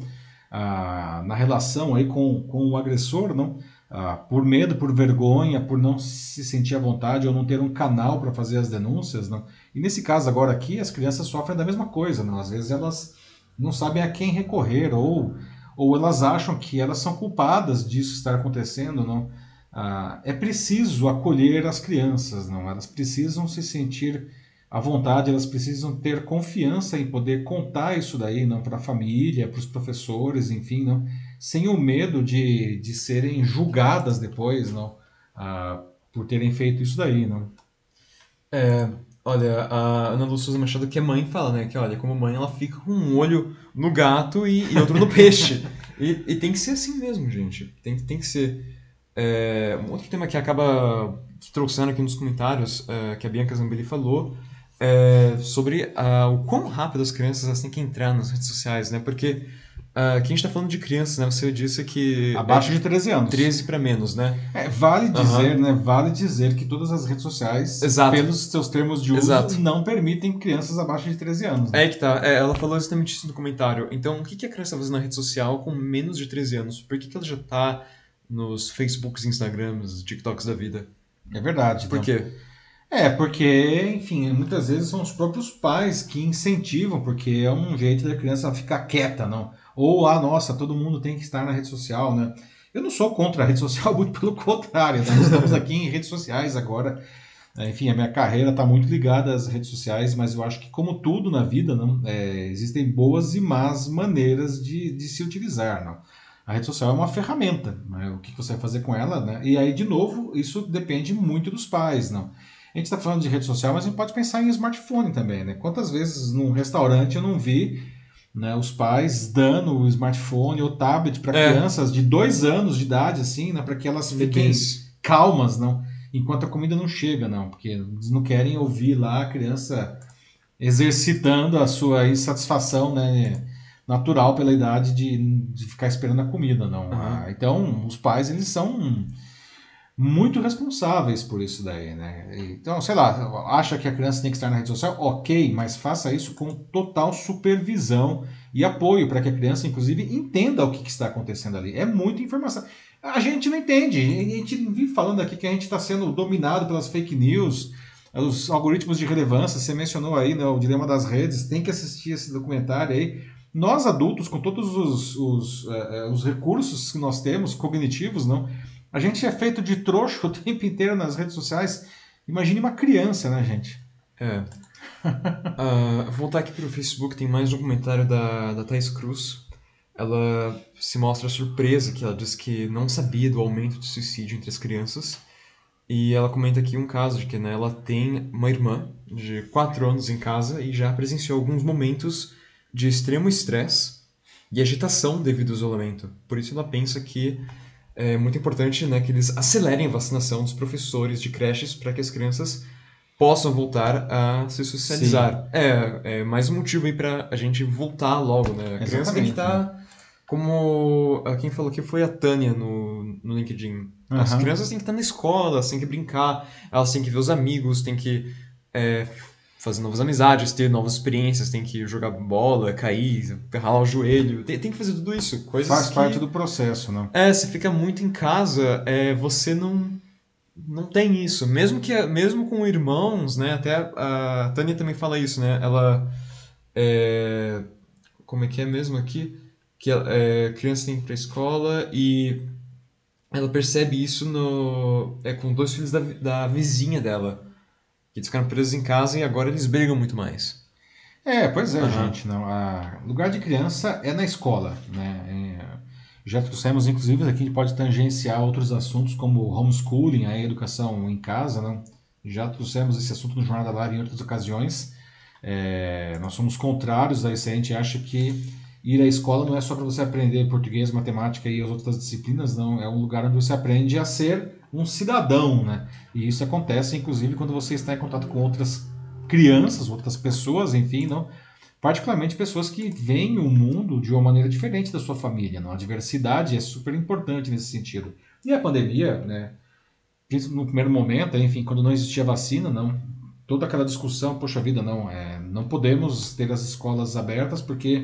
[SPEAKER 1] ah, na relação aí com, com o agressor, não? Ah, por medo, por vergonha, por não se sentir à vontade ou não ter um canal para fazer as denúncias, não? E nesse caso agora aqui, as crianças sofrem da mesma coisa, não? Às vezes elas não sabem a quem recorrer ou ou elas acham que elas são culpadas disso estar acontecendo, não? Ah, é preciso acolher as crianças, não? Elas precisam se sentir à vontade, elas precisam ter confiança em poder contar isso daí, não? Para a família, para os professores, enfim, não? Sem o medo de, de serem julgadas depois, não? Ah, por terem feito isso daí, não?
[SPEAKER 2] É, olha, a Ana Lúcia Souza Machado, que é mãe, fala, né, que olha, como mãe ela fica com um olho no gato e, e outro no peixe. [laughs] E, e tem que ser assim mesmo, gente. Tem, tem que ser. É, um outro tema que acaba trouxendo aqui nos comentários, é, que a Bianca Zambelli falou, é sobre ah, o quão rápido as crianças têm que entrar nas redes sociais, né? Porque ah, aqui a gente tá falando de crianças, né? Você disse que
[SPEAKER 1] Abaixo
[SPEAKER 2] é
[SPEAKER 1] de 13 anos.
[SPEAKER 2] 13 para menos, né?
[SPEAKER 1] É, vale dizer, né? Vale dizer que todas as redes sociais,
[SPEAKER 2] Exato.
[SPEAKER 1] pelos seus termos de uso,
[SPEAKER 2] Exato.
[SPEAKER 1] não permitem crianças abaixo de 13 anos. né?
[SPEAKER 2] É que tá. É, ela falou exatamente isso no comentário. Então, o que, que a criança tá fazendo na rede social com menos de 13 anos? Por que, que ela já tá nos Facebooks, Instagrams, TikToks da vida?
[SPEAKER 1] É verdade.
[SPEAKER 2] Por
[SPEAKER 1] então.
[SPEAKER 2] quê?
[SPEAKER 1] É, porque, enfim, muitas vezes são os próprios pais que incentivam, porque é um jeito da criança ficar quieta, não? Ou, ah, nossa, todo mundo tem que estar na rede social, né? Eu não sou contra a rede social, [laughs] muito pelo contrário? Nós estamos aqui em redes sociais agora. É, Enfim, a minha carreira está muito ligada às redes sociais, mas eu acho que, como tudo na vida, não, é, existem boas e más maneiras de, de se utilizar. Não? A rede social é uma ferramenta, né? o que você vai fazer com ela, né? E aí, de novo, isso depende muito dos pais, não? A gente está falando de rede social, mas a gente pode pensar em smartphone também, né? Quantas vezes num restaurante eu não vi né, os pais dando o smartphone ou tablet para
[SPEAKER 2] É.
[SPEAKER 1] crianças de dois anos de idade, assim, né? Para que elas fiquem calmas, não? Enquanto a comida não chega, não, porque eles não querem ouvir lá a criança exercitando a sua insatisfação, né, natural pela idade de, de ficar esperando a comida, não.
[SPEAKER 2] Uhum.
[SPEAKER 1] Ah, então, os pais eles são muito responsáveis por isso daí, né? Então, sei lá, acha que a criança tem que estar na rede social? Ok, mas faça isso com total supervisão e apoio para que a criança, inclusive, entenda o que, que está acontecendo ali. É muita informação. A gente não entende. A gente vive falando aqui que a gente está sendo dominado pelas fake news, os algoritmos de relevância. Você mencionou aí né, o dilema das redes. Tem que assistir esse documentário aí. Nós adultos, com todos os, os, eh, eh, os recursos que nós temos, cognitivos, não, a gente é feito de trouxa o [laughs] tempo inteiro nas redes sociais. Imagine uma criança, né, gente?
[SPEAKER 2] É. [laughs] Vou voltar aqui pro Facebook, tem mais um comentário da, da Thais Cruz. Ela se mostra surpresa, que ela diz que não sabia do aumento de suicídio entre as crianças. E ela comenta aqui um caso de que né, ela tem uma irmã de 4 anos em casa e já presenciou alguns momentos de extremo estresse e agitação devido ao isolamento. Por isso ela pensa que é muito importante né, que eles acelerem a vacinação dos professores de creches para que as crianças possam voltar a se socializar. É, é mais um motivo aí para a gente voltar logo, né? A criança tem que
[SPEAKER 1] Exatamente,
[SPEAKER 2] estar como ah, quem falou que foi a Tânia no, no LinkedIn. As
[SPEAKER 1] Aham.
[SPEAKER 2] crianças têm que estar na escola, elas têm que brincar, elas têm que ver os amigos, têm que é, fazer novas amizades, ter novas experiências, têm que jogar bola, cair, ralar o joelho, tem, tem que fazer tudo isso. Coisas
[SPEAKER 1] Faz
[SPEAKER 2] que...
[SPEAKER 1] parte do processo, não?
[SPEAKER 2] É, você fica muito em casa, é, você não não tem isso. Mesmo que mesmo com irmãos, né? Até a Tânia também fala isso, né? Ela é, como é que é mesmo aqui? Que é, criança tem que ir pra escola e ela percebe isso no é com dois filhos da, da vizinha dela. Que eles ficaram presos em casa e agora eles brigam muito mais.
[SPEAKER 1] É, pois é,
[SPEAKER 2] Aham.
[SPEAKER 1] gente. Não, a lugar de criança é na escola, né? É, já trouxemos, inclusive, aqui a gente pode tangenciar outros assuntos como homeschooling, a educação em casa, não? Já trouxemos esse assunto no Jornada Live em outras ocasiões. É, nós somos contrários a isso, a gente acha que ir à escola não é só para você aprender português, matemática e as outras disciplinas, não. É um lugar onde você aprende a ser um cidadão, né? E isso acontece, inclusive, quando você está em contato com outras crianças, outras pessoas, enfim, não particularmente pessoas que veem o mundo de uma maneira diferente da sua família. Não? A diversidade é super importante nesse sentido. E a pandemia, né, no primeiro momento, enfim, quando não existia vacina, não, toda aquela discussão, poxa vida, não, é, não podemos ter as escolas abertas porque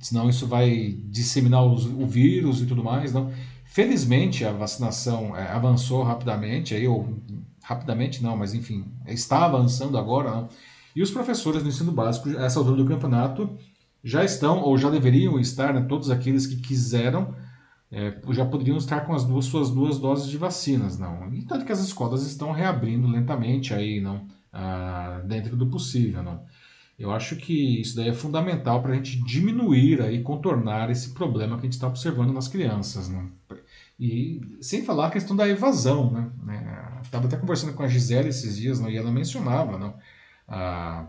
[SPEAKER 1] senão isso vai disseminar os, o vírus e tudo mais, não. Felizmente a vacinação é, avançou rapidamente, aí, ou rapidamente não, mas enfim, está avançando agora, não. E os professores do ensino básico, a essa altura do campeonato, já estão, ou já deveriam estar, né, todos aqueles que quiseram, é, já poderiam estar com as duas, suas duas doses de vacinas, não. E tanto que as escolas estão reabrindo lentamente aí, não, ah, dentro do possível, não. Eu acho que isso daí é fundamental para a gente diminuir aí, contornar esse problema que a gente está observando nas crianças, né? E sem falar a questão da evasão, né? Estava até conversando com a Gisele esses dias, não, e ela mencionava, não, a,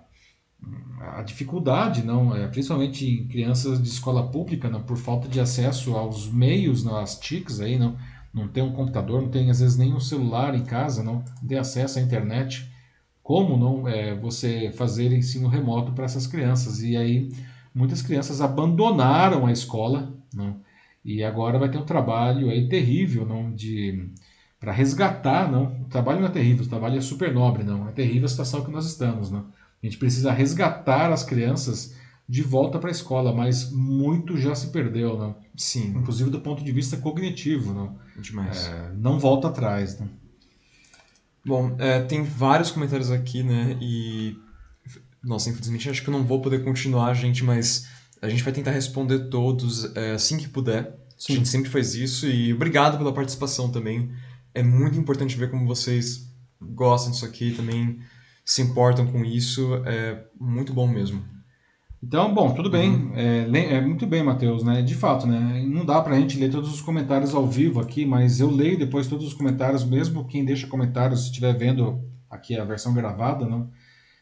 [SPEAKER 1] a dificuldade, não, é, principalmente em crianças de escola pública, não, por falta de acesso aos meios, não, às TICs aí, não, não tem um computador, não tem às vezes nem um celular em casa, não, não tem acesso à internet. Como não é, você fazer ensino remoto para essas crianças? E aí muitas crianças abandonaram a escola, não, e agora vai ter um trabalho aí terrível, não, de para resgatar, não. O trabalho não é terrível, o trabalho é super nobre, não. É terrível a situação que nós estamos, não. A gente precisa resgatar as crianças de volta para a escola, mas muito já se perdeu, não.
[SPEAKER 2] Sim,
[SPEAKER 1] Inclusive do ponto de vista cognitivo, não.
[SPEAKER 2] demais.
[SPEAKER 1] É, não volta atrás, né?
[SPEAKER 2] Bom, é, tem vários comentários aqui, né? E. Nossa, infelizmente acho que eu não vou poder continuar, gente, mas a gente vai tentar responder todos é, assim que puder.
[SPEAKER 1] Sim.
[SPEAKER 2] A gente sempre faz isso e obrigado pela participação também. É muito importante ver como vocês gostam disso aqui, também se importam com isso. É muito bom mesmo.
[SPEAKER 1] Então, bom, tudo bem. É, le- é muito bem, Matheus, né? De fato, né? Não dá pra gente ler todos os comentários ao vivo aqui, mas eu leio depois todos os comentários, mesmo quem deixa comentários, se estiver vendo aqui a versão gravada, não?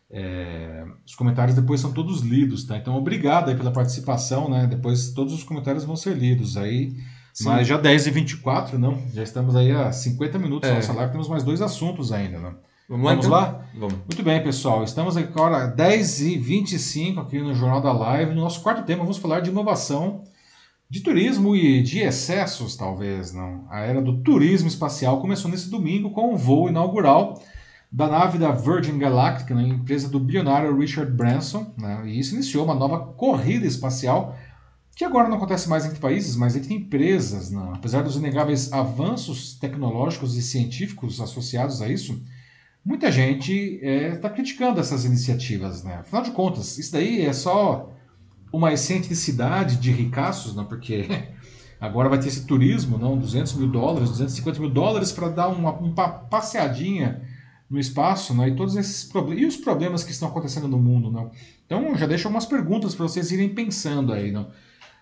[SPEAKER 1] É, os comentários depois são todos lidos, tá? Então, obrigado aí pela participação, né? Depois todos os comentários vão ser lidos. Aí,
[SPEAKER 2] Sim.
[SPEAKER 1] mas já 10 e 24 não? Já estamos aí a 50 minutos
[SPEAKER 2] É.
[SPEAKER 1] nossa live, temos mais dois assuntos ainda, né?
[SPEAKER 2] Vamos lá,
[SPEAKER 1] Vamos
[SPEAKER 2] então?
[SPEAKER 1] lá?
[SPEAKER 2] Vamos.
[SPEAKER 1] Muito bem, pessoal. Estamos agora 10 e 25 aqui no Jornal da Live. No nosso quarto tema, vamos falar de inovação, de turismo e de excessos, talvez, não. A era do turismo espacial começou nesse domingo com o voo inaugural da nave da Virgin Galactic, né, empresa do bilionário Richard Branson, né, e isso iniciou uma nova corrida espacial que agora não acontece mais entre países, mas entre empresas. Né? Apesar dos inegáveis avanços tecnológicos e científicos associados a isso, muita gente está criticando essas iniciativas. Né? Afinal de contas, isso daí é só uma excentricidade de ricaços, não? porque [laughs] agora vai ter esse turismo, não 200 mil dólares, 250 mil dólares para dar uma, uma passeadinha no espaço, né? E todos esses problemas e os problemas que estão acontecendo no mundo, não? Então já deixo algumas perguntas para vocês irem pensando aí, não?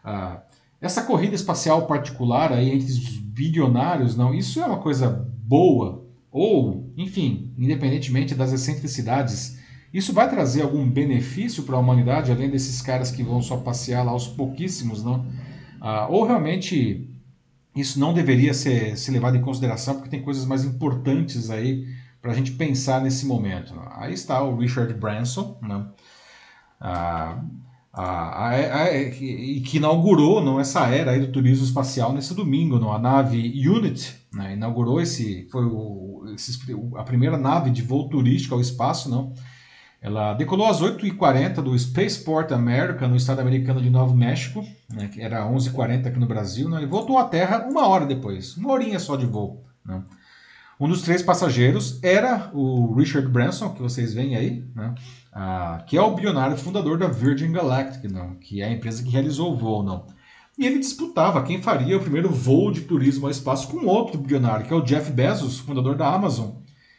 [SPEAKER 1] Ah, essa corrida espacial particular aí entre os bilionários, não? Isso é uma coisa boa ou, enfim, independentemente das excentricidades, isso vai trazer algum benefício para a humanidade além desses caras que vão só passear lá aos pouquíssimos, não? Ah, ou realmente isso não deveria ser, ser levado em consideração porque tem coisas mais importantes aí para a gente pensar nesse momento. Aí está o Richard Branson, né? ah, a, a, a, e que inaugurou não, essa era aí do turismo espacial nesse domingo, não, a nave Unity né, inaugurou esse foi o, esse, a primeira nave de voo turístico ao espaço, não. Ela decolou às 8h40 do Spaceport America, no estado americano de Novo México, né, que era 11h40 aqui no Brasil, né, e voltou à Terra uma hora depois, uma horinha só de voo. Né. Um dos três passageiros era o Richard Branson, que vocês veem aí, né? ah, que é o bilionário fundador da Virgin Galactic, não? que é a empresa que realizou o voo. Não? E ele disputava quem faria o primeiro voo de turismo ao espaço com outro bilionário, que é o Jeff Bezos, fundador da Amazon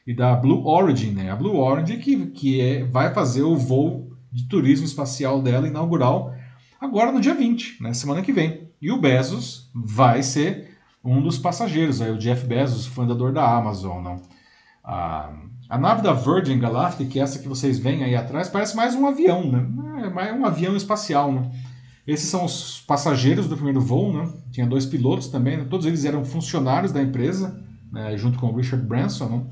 [SPEAKER 1] e da Blue Origin. Né? A Blue Origin que, que é, vai fazer o voo de turismo espacial dela inaugural agora no dia 20, né? semana que vem. E o Bezos vai ser um dos passageiros, aí, o Jeff Bezos, fundador da Amazon. A, a nave da Virgin Galactic, é essa que vocês veem aí atrás, parece mais um avião, né? É mais um avião espacial, né? Esses são os passageiros do primeiro voo, né? Tinha dois pilotos também, né? todos eles eram funcionários da empresa, né? junto com o Richard Branson. Né?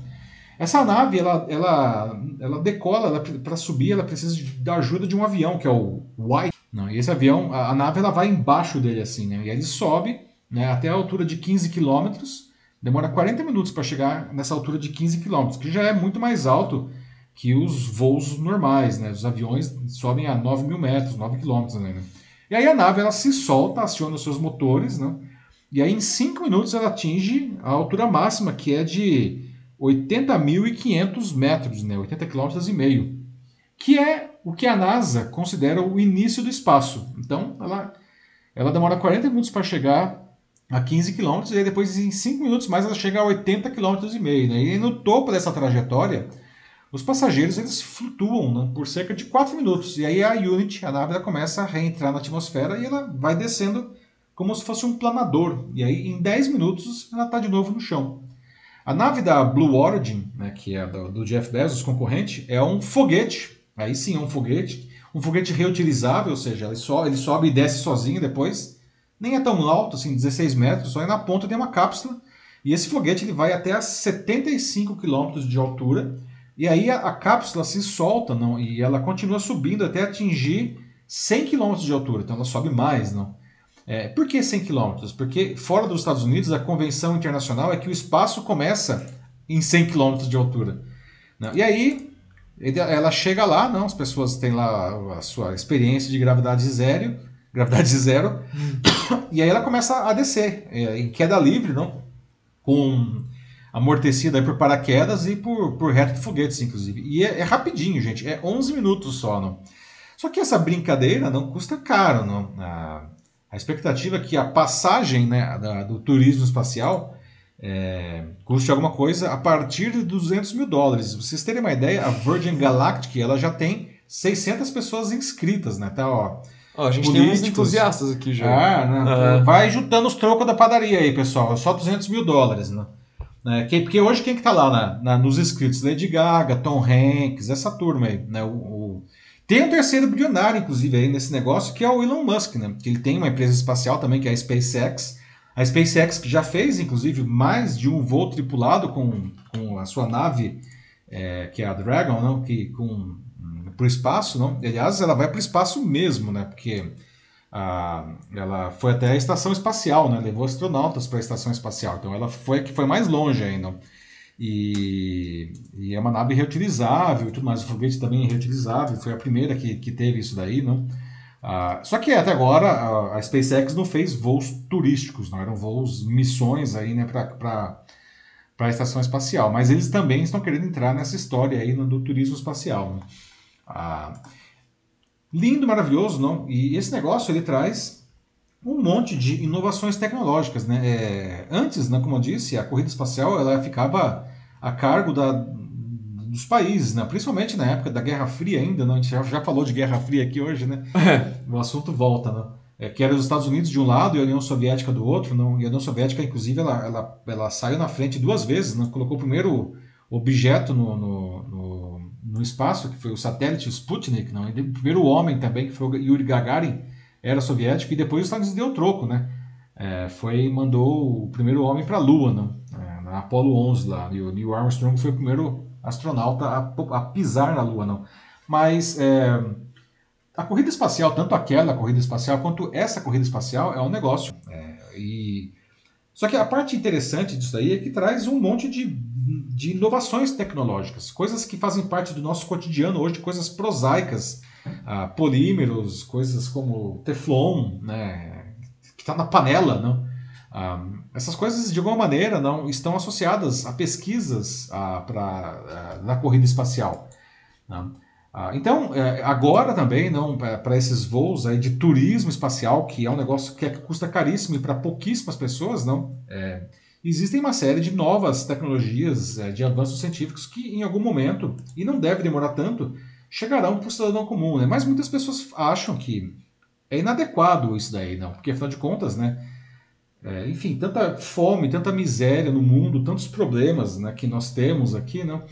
[SPEAKER 1] Essa nave, ela, ela, ela decola, para subir, ela precisa de, da ajuda de um avião, que é o White. Não, e esse avião, a, a nave, ela vai embaixo dele assim, né? E ele sobe né, até a altura de 15 quilômetros. Demora 40 minutos para chegar nessa altura de 15 quilômetros, que já é muito mais alto que os voos normais. Né? Os aviões sobem a 9 mil metros, 9 quilômetros. Né? E aí a nave ela se solta, aciona os seus motores, né? e aí em 5 minutos ela atinge a altura máxima, que é de 80.500 metros, né? 80 km e meio, que é o que a NASA considera o início do espaço. Então ela, ela demora 40 minutos para chegar a 15 km, e depois em 5 minutos mais ela chega a 80 km e meio. Né? E no topo dessa trajetória, os passageiros eles flutuam né, por cerca de 4 minutos. E aí a Unity, a nave, ela começa a reentrar na atmosfera e ela vai descendo como se fosse um planador. E aí em 10 minutos ela está de novo no chão. A nave da Blue Origin, né, que é do, do Jeff Bezos, concorrente, é um foguete. Aí sim é um foguete. Um foguete reutilizável, ou seja, ele, so, ele sobe e desce sozinho depois nem é tão alto, assim, 16 metros, só na ponta tem uma cápsula. E esse foguete ele vai até a 75 quilômetros de altura. E aí a, a, cápsula se solta não, e ela continua subindo até atingir 100 quilômetros de altura. Então ela sobe mais. não. É, por que 100 quilômetros? Porque fora dos Estados Unidos a convenção internacional é que o espaço começa em 100 quilômetros de altura. Não. E aí ela chega lá, não, as pessoas têm lá a sua experiência de gravidade zero, [laughs] gravidade zero. [coughs] e aí ela começa a descer, é, em queda livre, não? Com amortecida por paraquedas e por, por reto de foguetes, inclusive. E é, é, rapidinho, gente, é 11 minutos só, não? Só que essa brincadeira não custa caro, não? A, a expectativa é que a passagem né, da, do turismo espacial é, custe alguma coisa a partir de 200 mil dólares. vocês terem uma ideia, a Virgin Galactic ela já tem 600 pessoas inscritas, né? Tá, ó,
[SPEAKER 2] Ó, a gente políticos. tem uns entusiastas aqui já.
[SPEAKER 1] Ah, né? Vai juntando os trocos da padaria aí, pessoal. É só 200 mil dólares, né? É, porque hoje quem que tá lá na, na, nos inscritos? Lady Gaga, Tom Hanks, essa turma aí, né? O, o... Tem um terceiro bilionário, inclusive, aí nesse negócio, que é o Elon Musk, né? Que ele tem uma empresa espacial também, que é a SpaceX. A SpaceX que já fez, inclusive, mais de um voo tripulado com, com a sua nave, é, que é a Dragon, não? Que, com para o espaço, não? Aliás, ela vai para o espaço mesmo, né? Porque a, ela foi até a estação espacial, né? Levou astronautas para a estação espacial. Então ela foi a que foi mais longe ainda. E, e, é uma nave reutilizável e tudo mais. O foguete também é reutilizável. Foi a primeira que, que teve isso daí, não? Ah, só que até agora a, a, SpaceX não fez voos turísticos, não eram voos missões aí, né, para a estação espacial. Mas eles também estão querendo entrar nessa história aí no, do turismo espacial. Né? Ah, lindo, maravilhoso, não? E esse negócio ele traz um monte de inovações tecnológicas, né? É, antes, né, como eu disse, a corrida espacial ela ficava a cargo da, dos países, né? Principalmente na época da Guerra Fria ainda, não? A gente já, já falou de Guerra Fria aqui hoje, né? [laughs] o assunto volta, né? É, que era os Estados Unidos de um lado e a União Soviética do outro, não? E a União Soviética, inclusive, ela, ela, ela saiu na frente duas vezes, né? Colocou o primeiro objeto no, no, no no espaço, que foi o satélite Sputnik, não? O primeiro homem também, que foi o Yuri Gagarin, era soviético, e depois os Estados Unidos deu troco, né? É, foi mandou o primeiro homem para a Lua, não? É, na Apollo 11 lá, e o Neil Armstrong foi o primeiro astronauta a, a pisar na Lua, não? Mas é, a corrida espacial, tanto aquela corrida espacial quanto essa corrida espacial, é um negócio. É, e... Só que a parte interessante disso aí é que traz um monte de, de inovações tecnológicas, coisas que fazem parte do nosso cotidiano hoje, coisas prosaicas, ah, polímeros, coisas como Teflon, né, que está na panela, não? Ah, essas coisas de alguma maneira não estão associadas a pesquisas ah, para na corrida espacial. Ah, então, é, agora também, não para esses voos aí de turismo espacial, que é um negócio que, é, que custa caríssimo e para pouquíssimas pessoas, não, é, existem uma série de novas tecnologias é, de avanços científicos que, em algum momento, e não deve demorar tanto, chegarão para o cidadão comum. Né? Mas muitas pessoas acham que é inadequado isso daí, não, porque afinal de contas, né, é, enfim, tanta fome, tanta miséria no mundo, tantos problemas né, que nós temos aqui, não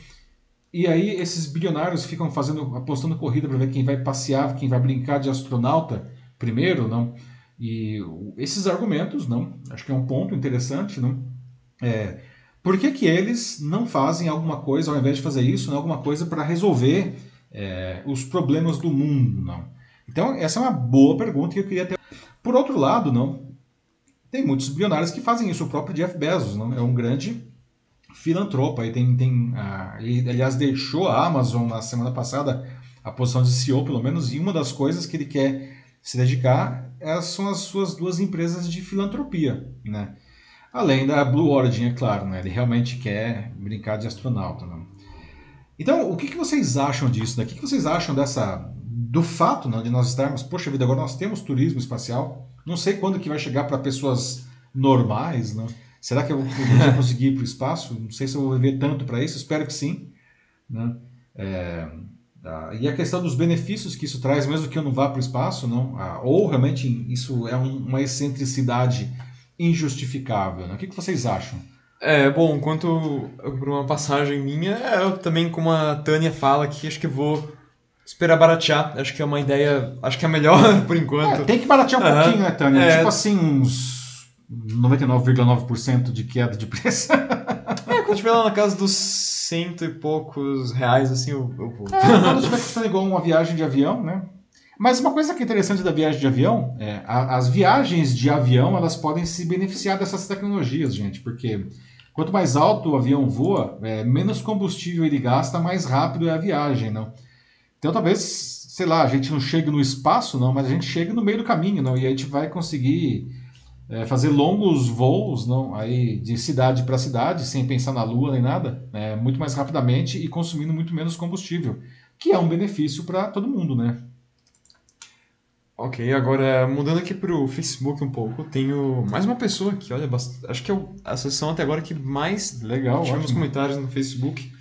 [SPEAKER 1] e aí esses bilionários ficam fazendo, apostando corrida para ver quem vai passear, quem vai brincar de astronauta primeiro, não? E esses argumentos, não? Acho que é um ponto interessante, não? É, por que, que eles não fazem alguma coisa, ao invés de fazer isso, não, alguma coisa para resolver é, os problemas do mundo, não? Então essa é uma boa pergunta que eu queria ter. Por outro lado, não? Tem muitos bilionários que fazem isso. O próprio Jeff Bezos, não? É um grande filantropo. Aí tem, tem ah, ele, aliás, deixou a Amazon na semana passada a posição de CEO, pelo menos, e uma das coisas que ele quer se dedicar é, são as suas duas empresas de filantropia, né? Além da Blue Origin, é claro, né? Ele realmente quer brincar de astronauta, né? Então, o que, que vocês acham disso? Né? O que, que vocês acham dessa do fato né, de nós estarmos, poxa vida, agora nós temos turismo espacial, não sei quando que vai chegar para pessoas normais, né? Será que eu vou conseguir ir para o espaço? Não sei se eu vou viver tanto para isso, espero que sim. Né? É, e a questão dos benefícios que isso traz, mesmo que eu não vá para o espaço, não? ou realmente isso é um, uma excentricidade injustificável. Né? O que, que vocês acham?
[SPEAKER 2] É, bom, quanto para uma passagem minha, eu também, como a Tânia fala aqui, acho que vou esperar baratear. Acho que é uma ideia, acho que é melhor [laughs] por enquanto. É,
[SPEAKER 1] tem que baratear um uhum. pouquinho, né, Tânia? É, tipo assim, uns 99,9% de queda de preço.
[SPEAKER 2] é, quando estiver lá na casa dos cento e poucos reais, assim, eu, eu vou.
[SPEAKER 1] É, quando estiver custando igual uma viagem de avião, né? Mas uma coisa que é interessante da viagem de avião é a, as viagens de avião elas podem se beneficiar dessas tecnologias, gente, porque quanto mais alto o avião voa, é, menos combustível ele gasta, mais rápido é a viagem, não? Então talvez, sei lá, a gente não chegue no espaço, não, mas a gente chegue no meio do caminho, não, e a gente vai conseguir é, fazer longos voos não, aí de cidade para cidade, sem pensar na Lua nem nada, é, muito mais rapidamente e consumindo muito menos combustível, que é um benefício para todo mundo, né?
[SPEAKER 2] Ok, agora mudando aqui para o Facebook um pouco, tenho mais uma pessoa aqui, olha, acho que é a sessão até agora que mais
[SPEAKER 1] Legal,
[SPEAKER 2] tivemos ótimo. comentários no Facebook.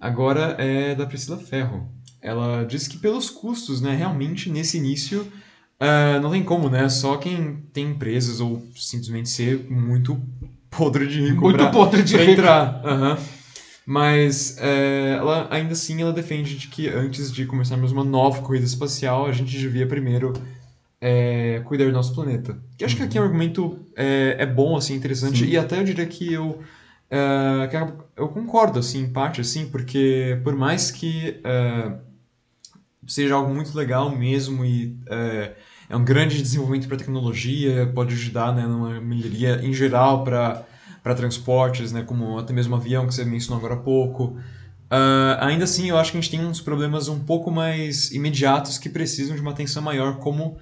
[SPEAKER 2] Agora é da Priscila Ferro. Ela disse que pelos custos, né, realmente nesse início Uh, não tem como, né? Só quem tem empresas ou simplesmente ser muito podre de rico
[SPEAKER 1] muito
[SPEAKER 2] pra,
[SPEAKER 1] podre de rico.
[SPEAKER 2] entrar. Uhum. Mas é, ela, ainda assim ela defende de que antes de começarmos uma nova corrida espacial, a gente devia primeiro é, cuidar do nosso planeta. Que acho que aqui é um argumento é, é bom, assim, interessante, Sim. e até eu diria que eu, é, que eu concordo, assim, em parte, assim, porque por mais que é, seja algo muito legal mesmo e é, é um grande desenvolvimento para tecnologia, pode ajudar né, numa melhoria em geral para para transportes, né, como até mesmo avião que você mencionou agora há pouco. Uh, ainda assim, eu acho que a gente tem uns problemas um pouco mais imediatos que precisam de uma atenção maior, como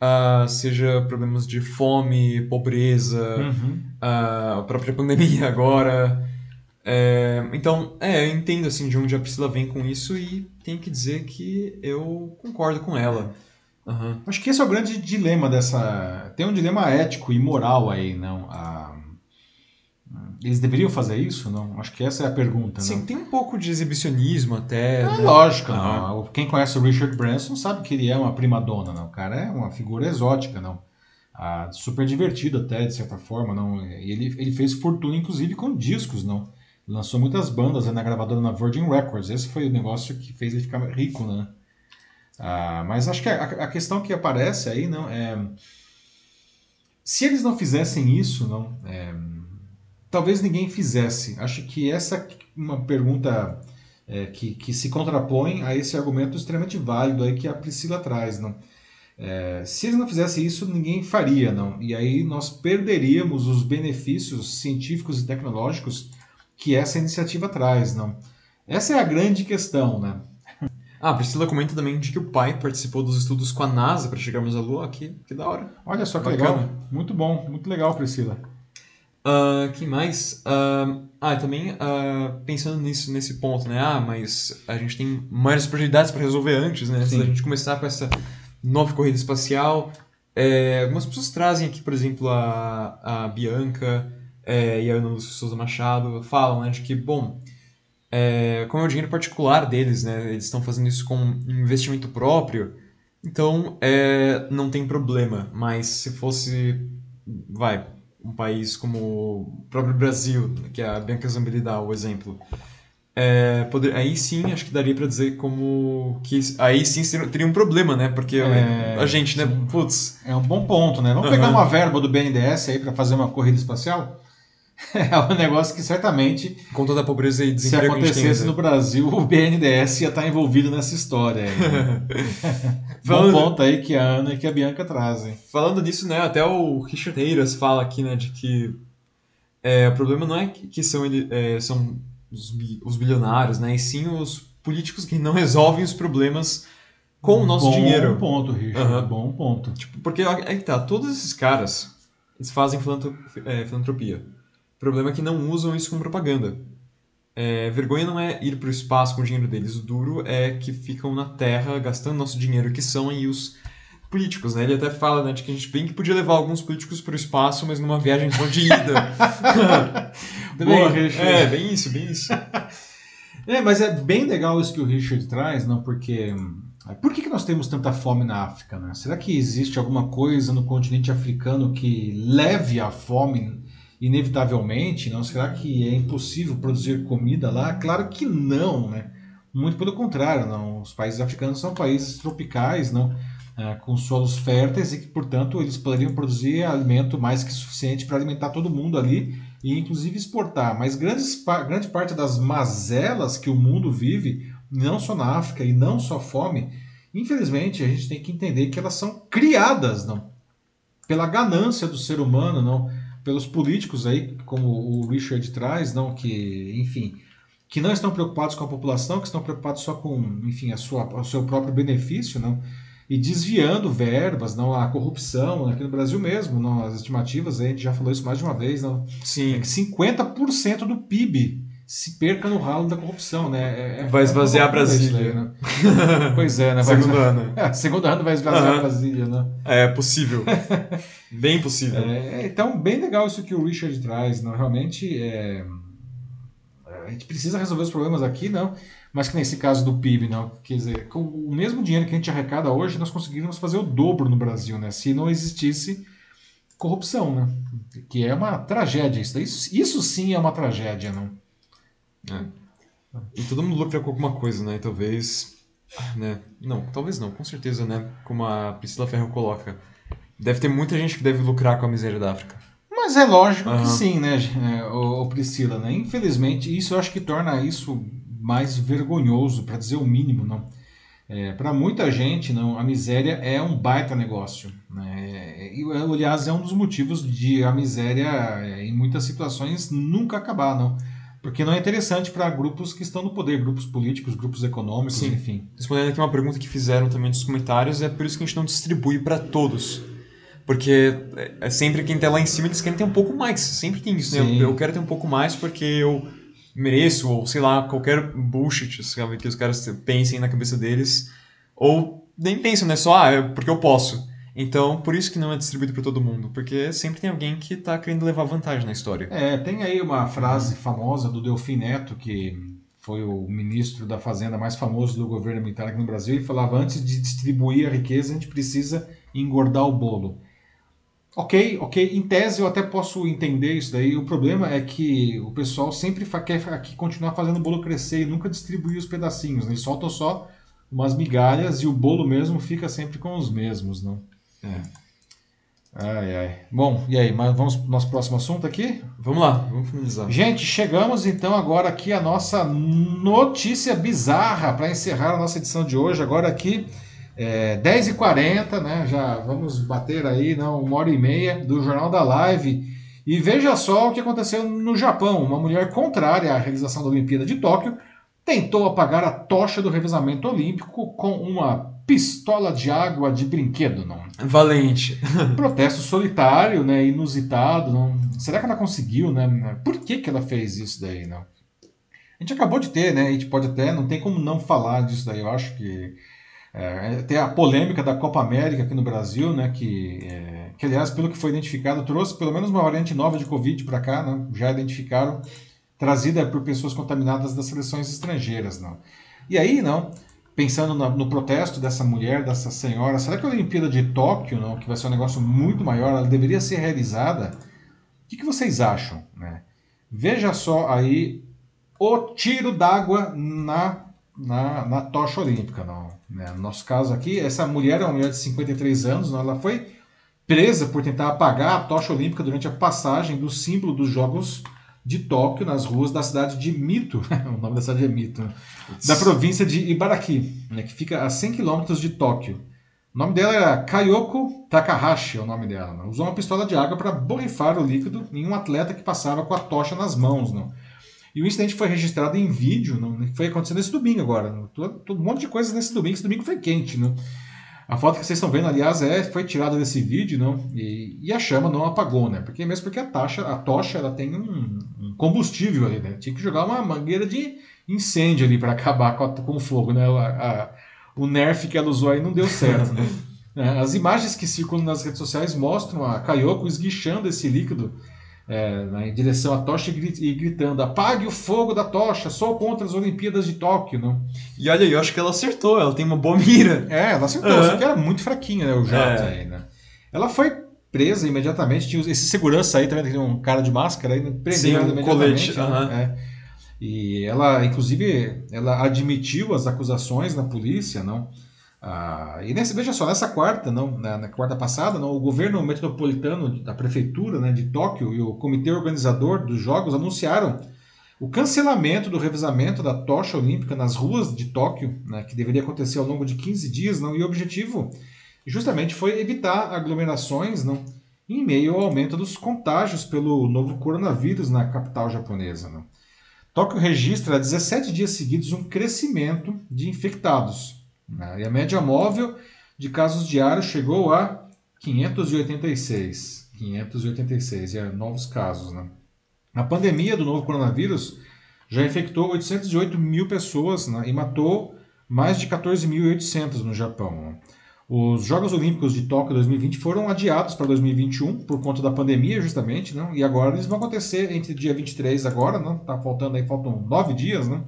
[SPEAKER 2] uh, seja problemas de fome, pobreza, uhum. uh, a própria pandemia agora. É, então, é, eu entendo assim de onde a Priscila vem com isso e tenho que dizer que eu concordo com ela.
[SPEAKER 1] Uhum. Acho que esse é o grande dilema dessa. Tem um dilema ético e moral aí, não? A... Eles deveriam fazer isso, não? Acho que essa é a pergunta,
[SPEAKER 2] Sim, não? tem um pouco de exibicionismo até.
[SPEAKER 1] É né? lógico, não. Quem conhece o Richard Branson sabe que ele é uma prima dona, não? O cara é uma figura exótica, não? Ah, super divertido até, de certa forma, não? E ele, ele fez fortuna, inclusive, com discos, não? Lançou muitas bandas na gravadora na Virgin Records. Esse foi o negócio que fez ele ficar rico, né? Ah, mas acho que a, a, questão que aparece aí não é se eles não fizessem isso, não, é, talvez ninguém fizesse. Acho que essa é uma pergunta é, que, que se contrapõem a esse argumento extremamente válido aí que a Priscila traz. Não? É, se eles não fizessem isso, ninguém faria, não. E aí nós perderíamos os benefícios científicos e tecnológicos que essa iniciativa traz, não. Essa é a grande questão, né? [laughs]
[SPEAKER 2] Ah, a Priscila comenta também de que o pai participou dos estudos com a NASA para chegarmos à Lua. Que, que da hora.
[SPEAKER 1] Olha só que Bacana. legal. Muito bom, muito legal, Priscila.
[SPEAKER 2] Uh, que mais? Uh, ah, também uh, pensando nisso, nesse ponto, né? Ah, mas a gente tem mais prioridades para resolver antes, né? Antes da gente começar com essa nova corrida espacial. É, algumas pessoas trazem aqui, por exemplo, a, a Bianca é, e a Ana Souza Machado, falam né, de que, bom, é, como é o dinheiro particular deles, né? Eles estão fazendo isso com investimento próprio, então é, não tem problema. Mas se fosse, vai, um país como o próprio Brasil, que é a Bianca Zambelli dá o exemplo, é, poder, aí sim acho que daria para dizer como que aí sim teria um problema, né? Porque é, a gente, né? Putz.
[SPEAKER 1] É um bom ponto, né? Vamos uhum. pegar uma verba do BNDES aí para fazer uma corrida espacial? [laughs] É um negócio que certamente.
[SPEAKER 2] Com toda a pobreza e desemprego.
[SPEAKER 1] Se acontecesse no Brasil, o BNDES ia estar envolvido nessa história. Né? [laughs] Falando... Bom ponto aí que a Ana e que a Bianca trazem.
[SPEAKER 2] Falando disso, né? Até o Richard Eiras fala aqui, né? De que é, o problema não é que são, é, são os, os bilionários, né? E sim os políticos que não resolvem os problemas com o nosso
[SPEAKER 1] bom
[SPEAKER 2] dinheiro.
[SPEAKER 1] Bom ponto, Richard. Uhum. Bom ponto.
[SPEAKER 2] Tipo, porque é que tá, todos esses caras, eles fazem é, filantropia. O problema é que não usam isso como propaganda. É, vergonha não é ir para o espaço com o dinheiro deles, o duro é que ficam na Terra gastando nosso dinheiro, que são aí os políticos, né? Ele até fala né, de que a gente bem que podia levar alguns políticos para o espaço, mas numa viagem só de ida. [laughs]
[SPEAKER 1] Boa, bem,
[SPEAKER 2] é, bem isso, bem isso. [laughs]
[SPEAKER 1] é, mas é bem legal isso que o Richard traz, não? Porque por que, que nós temos tanta fome na África? Né? Será que existe alguma coisa no continente africano que leve à fome inevitavelmente? Não? Será que é impossível produzir comida lá? Claro que não, né? Muito pelo contrário, não. Os países africanos são países tropicais, não, é, com solos férteis e que, portanto, eles poderiam produzir alimento mais que suficiente para alimentar todo mundo ali e, inclusive, exportar. Mas grandes, grande parte das mazelas que o mundo vive, não só na África e não só fome, infelizmente, a gente tem que entender que elas são criadas, não, pela ganância do ser humano, não pelos políticos aí, como o Richard traz, não que, enfim, que não estão preocupados com a população, que estão preocupados só com, enfim, a sua, o seu próprio benefício, não? E desviando verbas, não a corrupção, aqui no Brasil mesmo, não as estimativas, a gente já falou isso mais de uma vez, não?
[SPEAKER 2] Sim. É
[SPEAKER 1] que 50% do PIB se perca no ralo da corrupção, né?
[SPEAKER 2] É, é vai esvaziar é Brasília.
[SPEAKER 1] né? [laughs] pois é, né?
[SPEAKER 2] Vai segundo ano. [laughs]
[SPEAKER 1] É, segundo ano vai esvaziar uhum. Brasília, né?
[SPEAKER 2] É possível. [laughs] bem possível.
[SPEAKER 1] É, então, bem legal isso que o Richard traz, não? Realmente, é... a gente precisa resolver os problemas aqui, não? Mas que nesse caso do PIB, não? Quer dizer, com o mesmo dinheiro que a gente arrecada hoje, nós conseguiríamos fazer o dobro no Brasil, né? Se não existisse corrupção, né? Que é uma tragédia. Isso, isso, isso sim é uma tragédia, não?
[SPEAKER 2] É. E todo mundo lucra com alguma coisa, né? Talvez. Né? Não, talvez não, com certeza, né? Como a Priscila Ferro coloca. Deve ter muita gente que deve lucrar com a miséria da África.
[SPEAKER 1] Mas é lógico uhum. que sim, né, o, Priscila, né? Infelizmente, isso eu acho que torna isso mais vergonhoso, para dizer o mínimo, não. É, para muita gente, não, a miséria é um baita negócio. Né? E, aliás, é um dos motivos de a miséria, é, em muitas situações, nunca acabar. Não? Porque não é interessante para grupos que estão no poder, grupos políticos, grupos econômicos, Sim. enfim.
[SPEAKER 2] Respondendo aqui uma pergunta que fizeram também nos comentários, é por isso que a gente não distribui para todos. Porque é sempre quem está lá em cima, eles querem ter um pouco mais. Sempre tem isso, né? Eu, eu, quero ter um pouco mais porque eu mereço, ou sei lá, qualquer bullshit sabe, que os caras pensem na cabeça deles. Ou nem pensam, né? Só, ah, é porque eu posso. Então, por isso que não é distribuído para todo mundo, porque sempre tem alguém que está querendo levar vantagem na história.
[SPEAKER 1] É, tem aí uma frase famosa do Delfim Neto, que foi o ministro da Fazenda mais famoso do governo militar aqui no Brasil, e falava: antes de distribuir a riqueza, a gente precisa engordar o bolo. Ok, ok, em tese eu até posso entender isso daí. O problema é que o pessoal sempre quer aqui continuar fazendo o bolo crescer e nunca distribuir os pedacinhos. Né? Eles soltam só umas migalhas e o bolo mesmo fica sempre com os mesmos. Não?
[SPEAKER 2] É.
[SPEAKER 1] Ai, ai. Bom, e aí, mas vamos pro nosso próximo assunto aqui?
[SPEAKER 2] Vamos lá, vamos finalizar.
[SPEAKER 1] Gente, chegamos então agora aqui a nossa notícia bizarra para encerrar a nossa edição de hoje. Agora aqui, é, 10h40, né? Já vamos bater aí, não, uma hora e meia do Jornal da Live. E veja só o que aconteceu no Japão. Uma mulher contrária à realização da Olimpíada de Tóquio tentou apagar a tocha do revezamento olímpico com uma pistola de água de brinquedo, não?
[SPEAKER 2] Valente. [laughs]
[SPEAKER 1] Protesto solitário, né? Inusitado. Não? Será que ela conseguiu, né? Por que, que ela fez isso daí, não? A gente acabou de ter, né? A gente pode até, não tem como não falar disso daí. Eu acho que é, tem a polêmica da Copa América aqui no Brasil, né? Que, é, que aliás, pelo que foi identificado, trouxe pelo menos uma variante nova de Covid para cá, né? Já identificaram, trazida por pessoas contaminadas das seleções estrangeiras, não? E aí, não? Pensando no, no, protesto dessa mulher, dessa senhora, será que a Olimpíada de Tóquio, não, que vai ser um negócio muito maior, ela deveria ser realizada? O que, que vocês acham? Né? Veja só aí o tiro d'água na, na, na, tocha olímpica. Não, né? No nosso caso aqui, essa mulher é uma mulher de 53 anos, não, ela foi presa por tentar apagar a tocha olímpica durante a passagem do símbolo dos Jogos de Tóquio, nas ruas da cidade de Mito, [laughs] o nome da cidade é Mito, né? da província de Ibaraki, né, que fica a 100 quilômetros de Tóquio. O nome dela era Kayoko Takahashi, é o nome dela. Né? Usou uma pistola de água para borrifar o líquido em um atleta que passava com a tocha nas mãos. Né? E o incidente foi registrado em vídeo, né? foi acontecendo esse domingo agora. Né? Todo, um monte de coisas nesse domingo, esse domingo foi quente. Né? A foto que vocês estão vendo, aliás, é, foi tirada desse vídeo, não? E, e, a chama não apagou, né? Porque mesmo porque a taxa, a tocha, ela tem um, um combustível ali, né? Tinha que jogar uma mangueira de incêndio ali para [laughs] acabar com, a, com, o fogo, né? A, a, o nerf que ela usou aí não deu certo, né? [laughs] É, as imagens que circulam nas redes sociais mostram a Kayoko esguichando esse líquido é, né, em direção à tocha e gritando: apague o fogo da tocha, sou contra as Olimpíadas de Tóquio. Não?
[SPEAKER 2] E olha, eu acho que ela acertou, ela tem uma boa mira.
[SPEAKER 1] É, ela acertou, uhum. só que era muito fraquinha né, o jato é. aí, né? Ela foi presa imediatamente, tinha esse segurança aí também, tem um cara de máscara aí, né,
[SPEAKER 2] prendeu Sim, um imediatamente. Colete. Uhum.
[SPEAKER 1] É. E ela, inclusive, ela admitiu as acusações na polícia, não? Ah, e nesse, veja só, nessa quarta, não, na, na, quarta passada, não, o governo metropolitano da prefeitura né, de Tóquio e o comitê organizador dos Jogos anunciaram o cancelamento do revezamento da tocha olímpica nas ruas de Tóquio, né, que deveria acontecer ao longo de 15 dias, não, e o objetivo justamente foi evitar aglomerações não, em meio ao aumento dos contágios pelo novo coronavírus na capital japonesa. Não. Tóquio registra há 17 dias seguidos um crescimento de infectados né? E a média móvel de casos diários chegou a 586. 586 é, novos casos. Né? A pandemia do novo coronavírus já infectou 808 mil pessoas né? e matou mais de 14.800 no Japão. Né? Os Jogos Olímpicos de Tóquio 2020 foram adiados para 2021 por conta da pandemia, justamente, né? e agora eles vão acontecer entre dia 23 agora, né? tá faltando aí, faltam nove dias, né?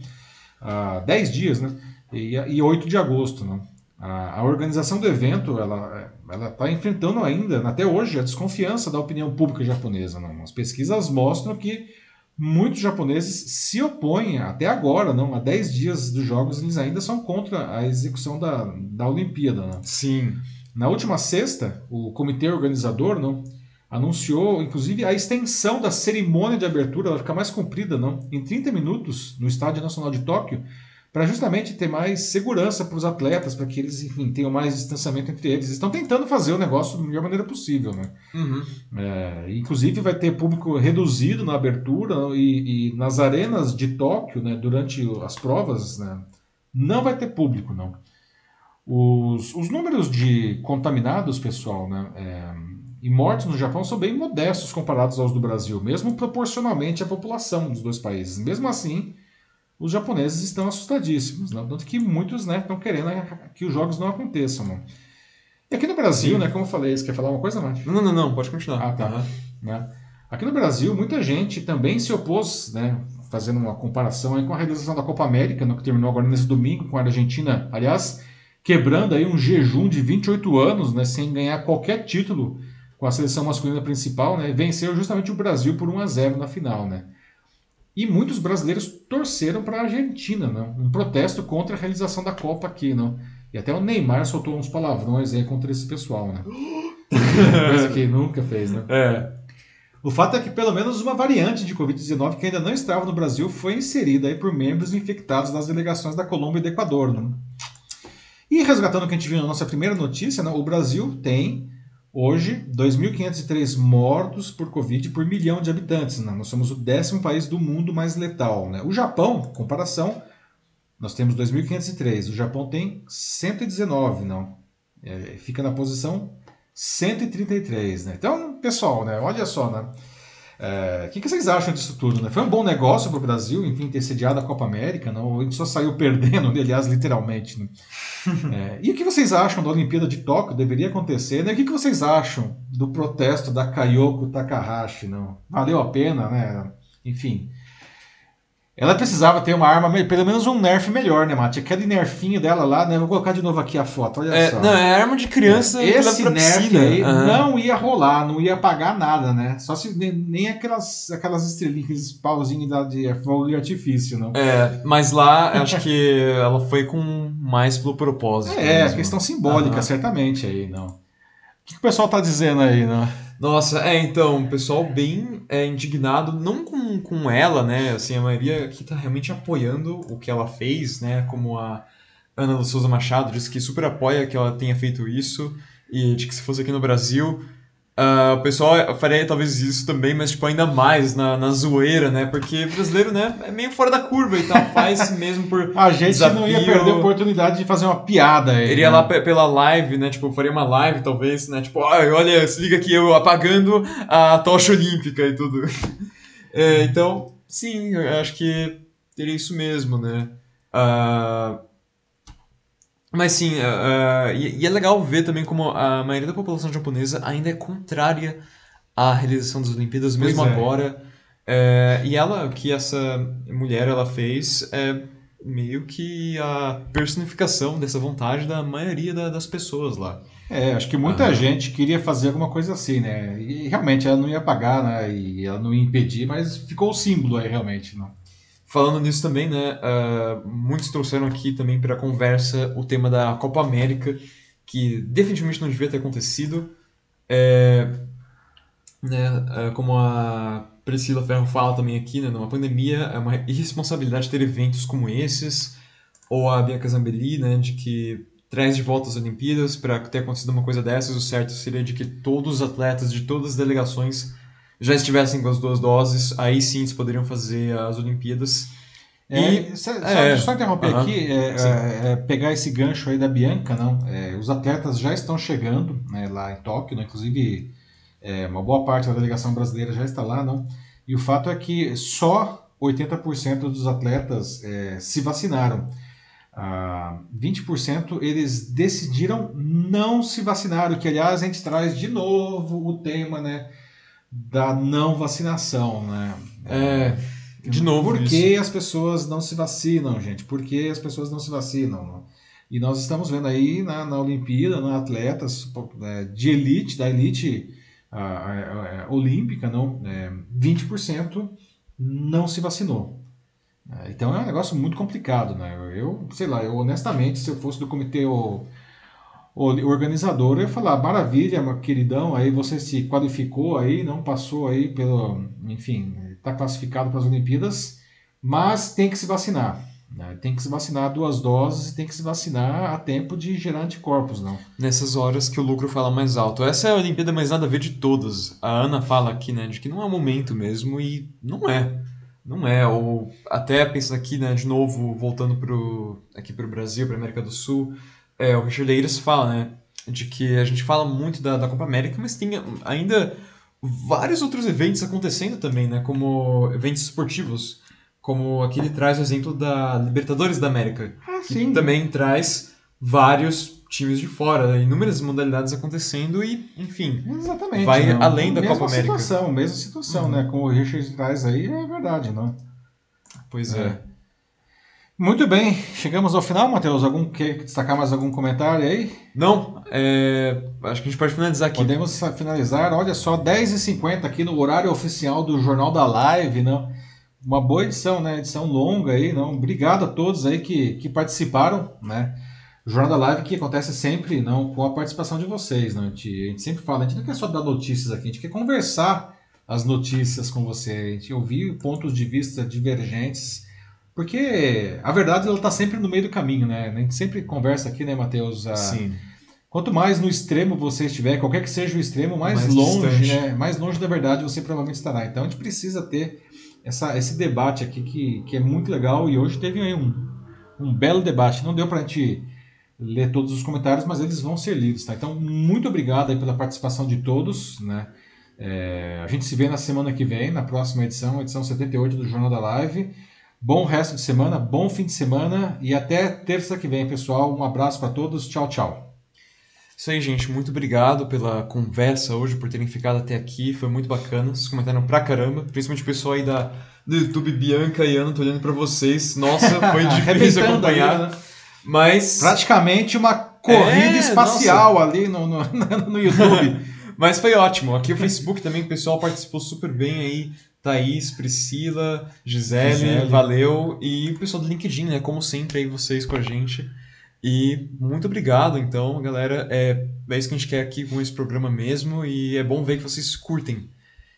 [SPEAKER 1] Ah, dez dias, né? E, e 8 de agosto. Né? A, a organização do evento ela está enfrentando ainda, até hoje, a desconfiança da opinião pública japonesa. Né? As pesquisas mostram que muitos japoneses se opõem, até agora, não, há 10 dias dos Jogos, eles ainda são contra a execução da, da Olimpíada. Né?
[SPEAKER 2] Sim.
[SPEAKER 1] Na última sexta, o comitê organizador não, anunciou, inclusive, a extensão da cerimônia de abertura, ela fica mais comprida, não, em 30 minutos, no Estádio Nacional de Tóquio, para justamente ter mais segurança para os atletas, para que eles enfim, tenham mais distanciamento entre eles. Eles estão tentando fazer o negócio da melhor maneira possível. Né?
[SPEAKER 2] Uhum.
[SPEAKER 1] É, inclusive vai ter público reduzido na abertura e, e, nas arenas de Tóquio, né, durante as provas, né, não vai ter público. não. Os, os números de contaminados, pessoal, né, é, e mortes no Japão são bem modestos comparados aos do Brasil, mesmo proporcionalmente à população dos dois países. Mesmo assim, os japoneses estão assustadíssimos, né? tanto que muitos né, estão querendo que os jogos não aconteçam. Né? E aqui no Brasil, né, como eu falei, você quer falar uma coisa, Márcio?
[SPEAKER 2] Não, não, não, pode continuar.
[SPEAKER 1] Ah, tá. Uhum. Né? Aqui no Brasil, muita gente também se opôs, né, fazendo uma comparação aí com a realização da Copa América, no que terminou agora nesse domingo, com a Argentina, aliás, quebrando aí um jejum de 28 anos, né, sem ganhar qualquer título com a seleção masculina principal, né, venceu justamente o Brasil por 1 a 0 na final, né. E muitos brasileiros torceram para a Argentina, não? um protesto contra a realização da Copa aqui. Não? E até o Neymar soltou uns palavrões aí contra esse pessoal. Né? [gasps] Coisa que nunca fez, né?
[SPEAKER 2] É.
[SPEAKER 1] O fato é que pelo menos uma variante de Covid-19 que ainda não estava no Brasil foi inserida aí por membros infectados nas delegações da Colômbia e do Equador. Né? E resgatando o que a gente viu na nossa primeira notícia, né, o Brasil tem hoje 2.503 mortos por Covid por milhão de habitantes. Né? Nós somos o décimo país do mundo mais letal. Né? O Japão, comparação, nós temos 2.503. O Japão tem 119, não. É, fica na posição 133, né? Então, pessoal, né? Olha só, né? É, o que, que, vocês acham disso tudo? Né? Foi um bom negócio para o Brasil, enfim, ter sediado a Copa América, não? a gente só saiu perdendo, [laughs] aliás, literalmente. Né? [laughs] é, e o que vocês acham da Olimpíada de Tóquio? Deveria acontecer, né? O que, que vocês acham do protesto da Kayoko Takahashi? Não? Valeu a pena, né? Enfim, ela precisava ter uma arma, pelo menos um nerf melhor, né, Mate? Aquele nerfinho dela lá, né? Vou colocar de novo aqui a foto, olha
[SPEAKER 2] é,
[SPEAKER 1] só.
[SPEAKER 2] Não, é arma de criança.
[SPEAKER 1] É. Esse nerf aí uhum. não ia rolar, não ia pagar nada, né? Só se nem, nem aquelas, aquelas estrelinhas, pauzinhos de fogo de artifício, não.
[SPEAKER 2] É, mas lá acho que [laughs] ela foi com mais pelo propósito.
[SPEAKER 1] É, mesmo. questão simbólica, uhum. certamente aí, não. O que, que o pessoal tá dizendo aí, não?
[SPEAKER 2] Nossa, é, então, o pessoal bem é, indignado, não com, com ela, né? Assim, a maioria aqui tá realmente apoiando o que ela fez, né? Como a Ana Souza Machado disse que super apoia que ela tenha feito isso e de que se fosse aqui no Brasil Uh, o pessoal faria talvez isso também, mas tipo, ainda mais na, na zoeira, né? Porque brasileiro, né, é meio fora da curva e tal, faz mesmo por. [laughs]
[SPEAKER 1] A gente desafio. não ia perder a oportunidade de fazer uma piada aí.
[SPEAKER 2] Iria né? lá pela live, né? Tipo, faria uma live, talvez, né? Tipo, olha, se liga aqui, eu apagando a tocha olímpica e tudo. [laughs] é, então, sim, eu acho que teria isso mesmo, né? Uh, mas sim, uh, e, e, é legal ver também como a maioria da população japonesa ainda é contrária à realização das Olimpíadas, mesmo é. agora. É, e ela, o que essa mulher ela fez é meio que a personificação dessa vontade da maioria da, das pessoas lá.
[SPEAKER 1] É, acho que muita ah. gente queria fazer alguma coisa assim, né? E realmente ela não ia pagar, né? E ela não ia impedir, mas ficou o símbolo aí realmente, não.
[SPEAKER 2] Falando nisso também, né, uh, muitos trouxeram aqui também para a conversa o tema da Copa América, que definitivamente não devia ter acontecido. É, né, uh, como a Priscila Ferro fala também aqui, né, numa pandemia é uma irresponsabilidade ter eventos como esses, ou a Bianca Zambelli, né, de que traz de volta as Olimpíadas para ter acontecido uma coisa dessas, o certo seria de que todos os atletas de todas as delegações já estivessem com as duas doses, aí sim eles poderiam fazer as Olimpíadas.
[SPEAKER 1] É, e, só, é, só interromper uh -huh, aqui, é, é, é, pegar esse gancho aí da Bianca, não? É, os atletas já estão chegando né, lá em Tóquio, né? inclusive é, uma boa parte da delegação brasileira já está lá, não? E o fato é que só 80% dos atletas se vacinaram. Ah, 20% eles decidiram não se vacinar, o que aliás a gente traz de novo o tema, né? Da não vacinação, né?
[SPEAKER 2] É, de novo.
[SPEAKER 1] Por que as pessoas não se vacinam, gente? Por que as pessoas não se vacinam? E nós estamos vendo aí na, na Olimpíada, na atletas é, de elite, da elite a, a, a, olímpica, não, é, 20% não se vacinou. É, então é um negócio muito complicado, né? Eu, sei lá, eu honestamente, se eu fosse do comitê o organizador ia falar, maravilha, queridão, aí você se qualificou aí, não passou aí pelo, enfim, está classificado para as Olimpíadas, mas tem que se vacinar. Né? Tem que se vacinar duas doses e tem que se vacinar a tempo de gerar anticorpos, não.
[SPEAKER 2] Nessas horas que o lucro fala mais alto. Essa é a Olimpíada mais nada a ver de todas. A Ana fala aqui, né, de que não é o momento mesmo e não é. Não é, ou até pensando aqui, né, de novo, voltando pro, aqui para o Brasil, para América do Sul, é, o Richard Eiras fala, né? De que a gente fala muito da, da Copa América, mas tem ainda vários outros eventos acontecendo também, né? Como eventos esportivos. Como aqui ele traz o exemplo da Libertadores da América.
[SPEAKER 1] Ah, sim.
[SPEAKER 2] Que também traz vários times de fora, né? inúmeras modalidades acontecendo e, enfim,
[SPEAKER 1] Exatamente,
[SPEAKER 2] vai não. além da mesma Copa América.
[SPEAKER 1] Situação, mesma situação, uhum. né? Como o Richard traz aí, é verdade, não?
[SPEAKER 2] Pois é. é.
[SPEAKER 1] Muito bem, chegamos ao final, Matheus. Algum quer destacar mais algum comentário aí?
[SPEAKER 2] Não, é... acho que a gente pode finalizar aqui.
[SPEAKER 1] Podemos finalizar. Olha só, 10h50 aqui no horário oficial do Jornal da Live, não? Uma boa edição, né? Edição longa aí, não? Obrigado a todos aí que, que participaram, né? Jornada Live que acontece sempre não com a participação de vocês. Não? A, gente, a gente sempre fala, a gente não quer só dar notícias aqui, a gente quer conversar as notícias com você, a gente ouvir pontos de vista divergentes, porque a verdade ela está sempre no meio do caminho, né? A gente sempre conversa aqui, né, Matheus?
[SPEAKER 2] Sim.
[SPEAKER 1] Quanto mais no extremo você estiver, qualquer que seja o extremo, mais, mais longe, distante. né? Mais longe da verdade você provavelmente estará. Então a gente precisa ter essa, esse debate aqui que, que é muito legal e hoje teve aí um, um belo debate. Não deu para a gente ler todos os comentários, mas eles vão ser lidos, tá? Então, muito obrigado aí pela participação de todos, né? É, a gente se vê na semana que vem, na próxima edição, edição 78 do Jornal da Live. Bom resto de semana, bom fim de semana e até terça que vem, pessoal. Um abraço para todos. Tchau, tchau.
[SPEAKER 2] Isso aí, gente. Muito obrigado pela conversa hoje, por terem ficado até aqui. Foi muito bacana. Vocês comentaram pra caramba. Principalmente o pessoal aí da, do YouTube, Bianca e Ana, tô olhando pra vocês. Nossa, [laughs] foi difícil acompanhar. Aí, né? Mas.
[SPEAKER 1] Praticamente uma corrida é, espacial nossa. ali no, no, [laughs] no YouTube. [laughs]
[SPEAKER 2] Mas foi ótimo. Aqui o Facebook também, o pessoal participou super bem aí. Thaís, Priscila, Gisele, Gisele, valeu. E o pessoal do LinkedIn, né? Como sempre, aí vocês com a gente. E muito obrigado, então, galera. É, é isso que a gente quer aqui com esse programa mesmo. E é bom ver que vocês curtem.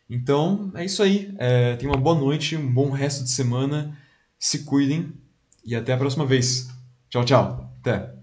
[SPEAKER 2] Então, é isso aí. É, tenham uma boa noite, um bom resto de semana. Se cuidem e até a próxima vez. Tchau, tchau. Até.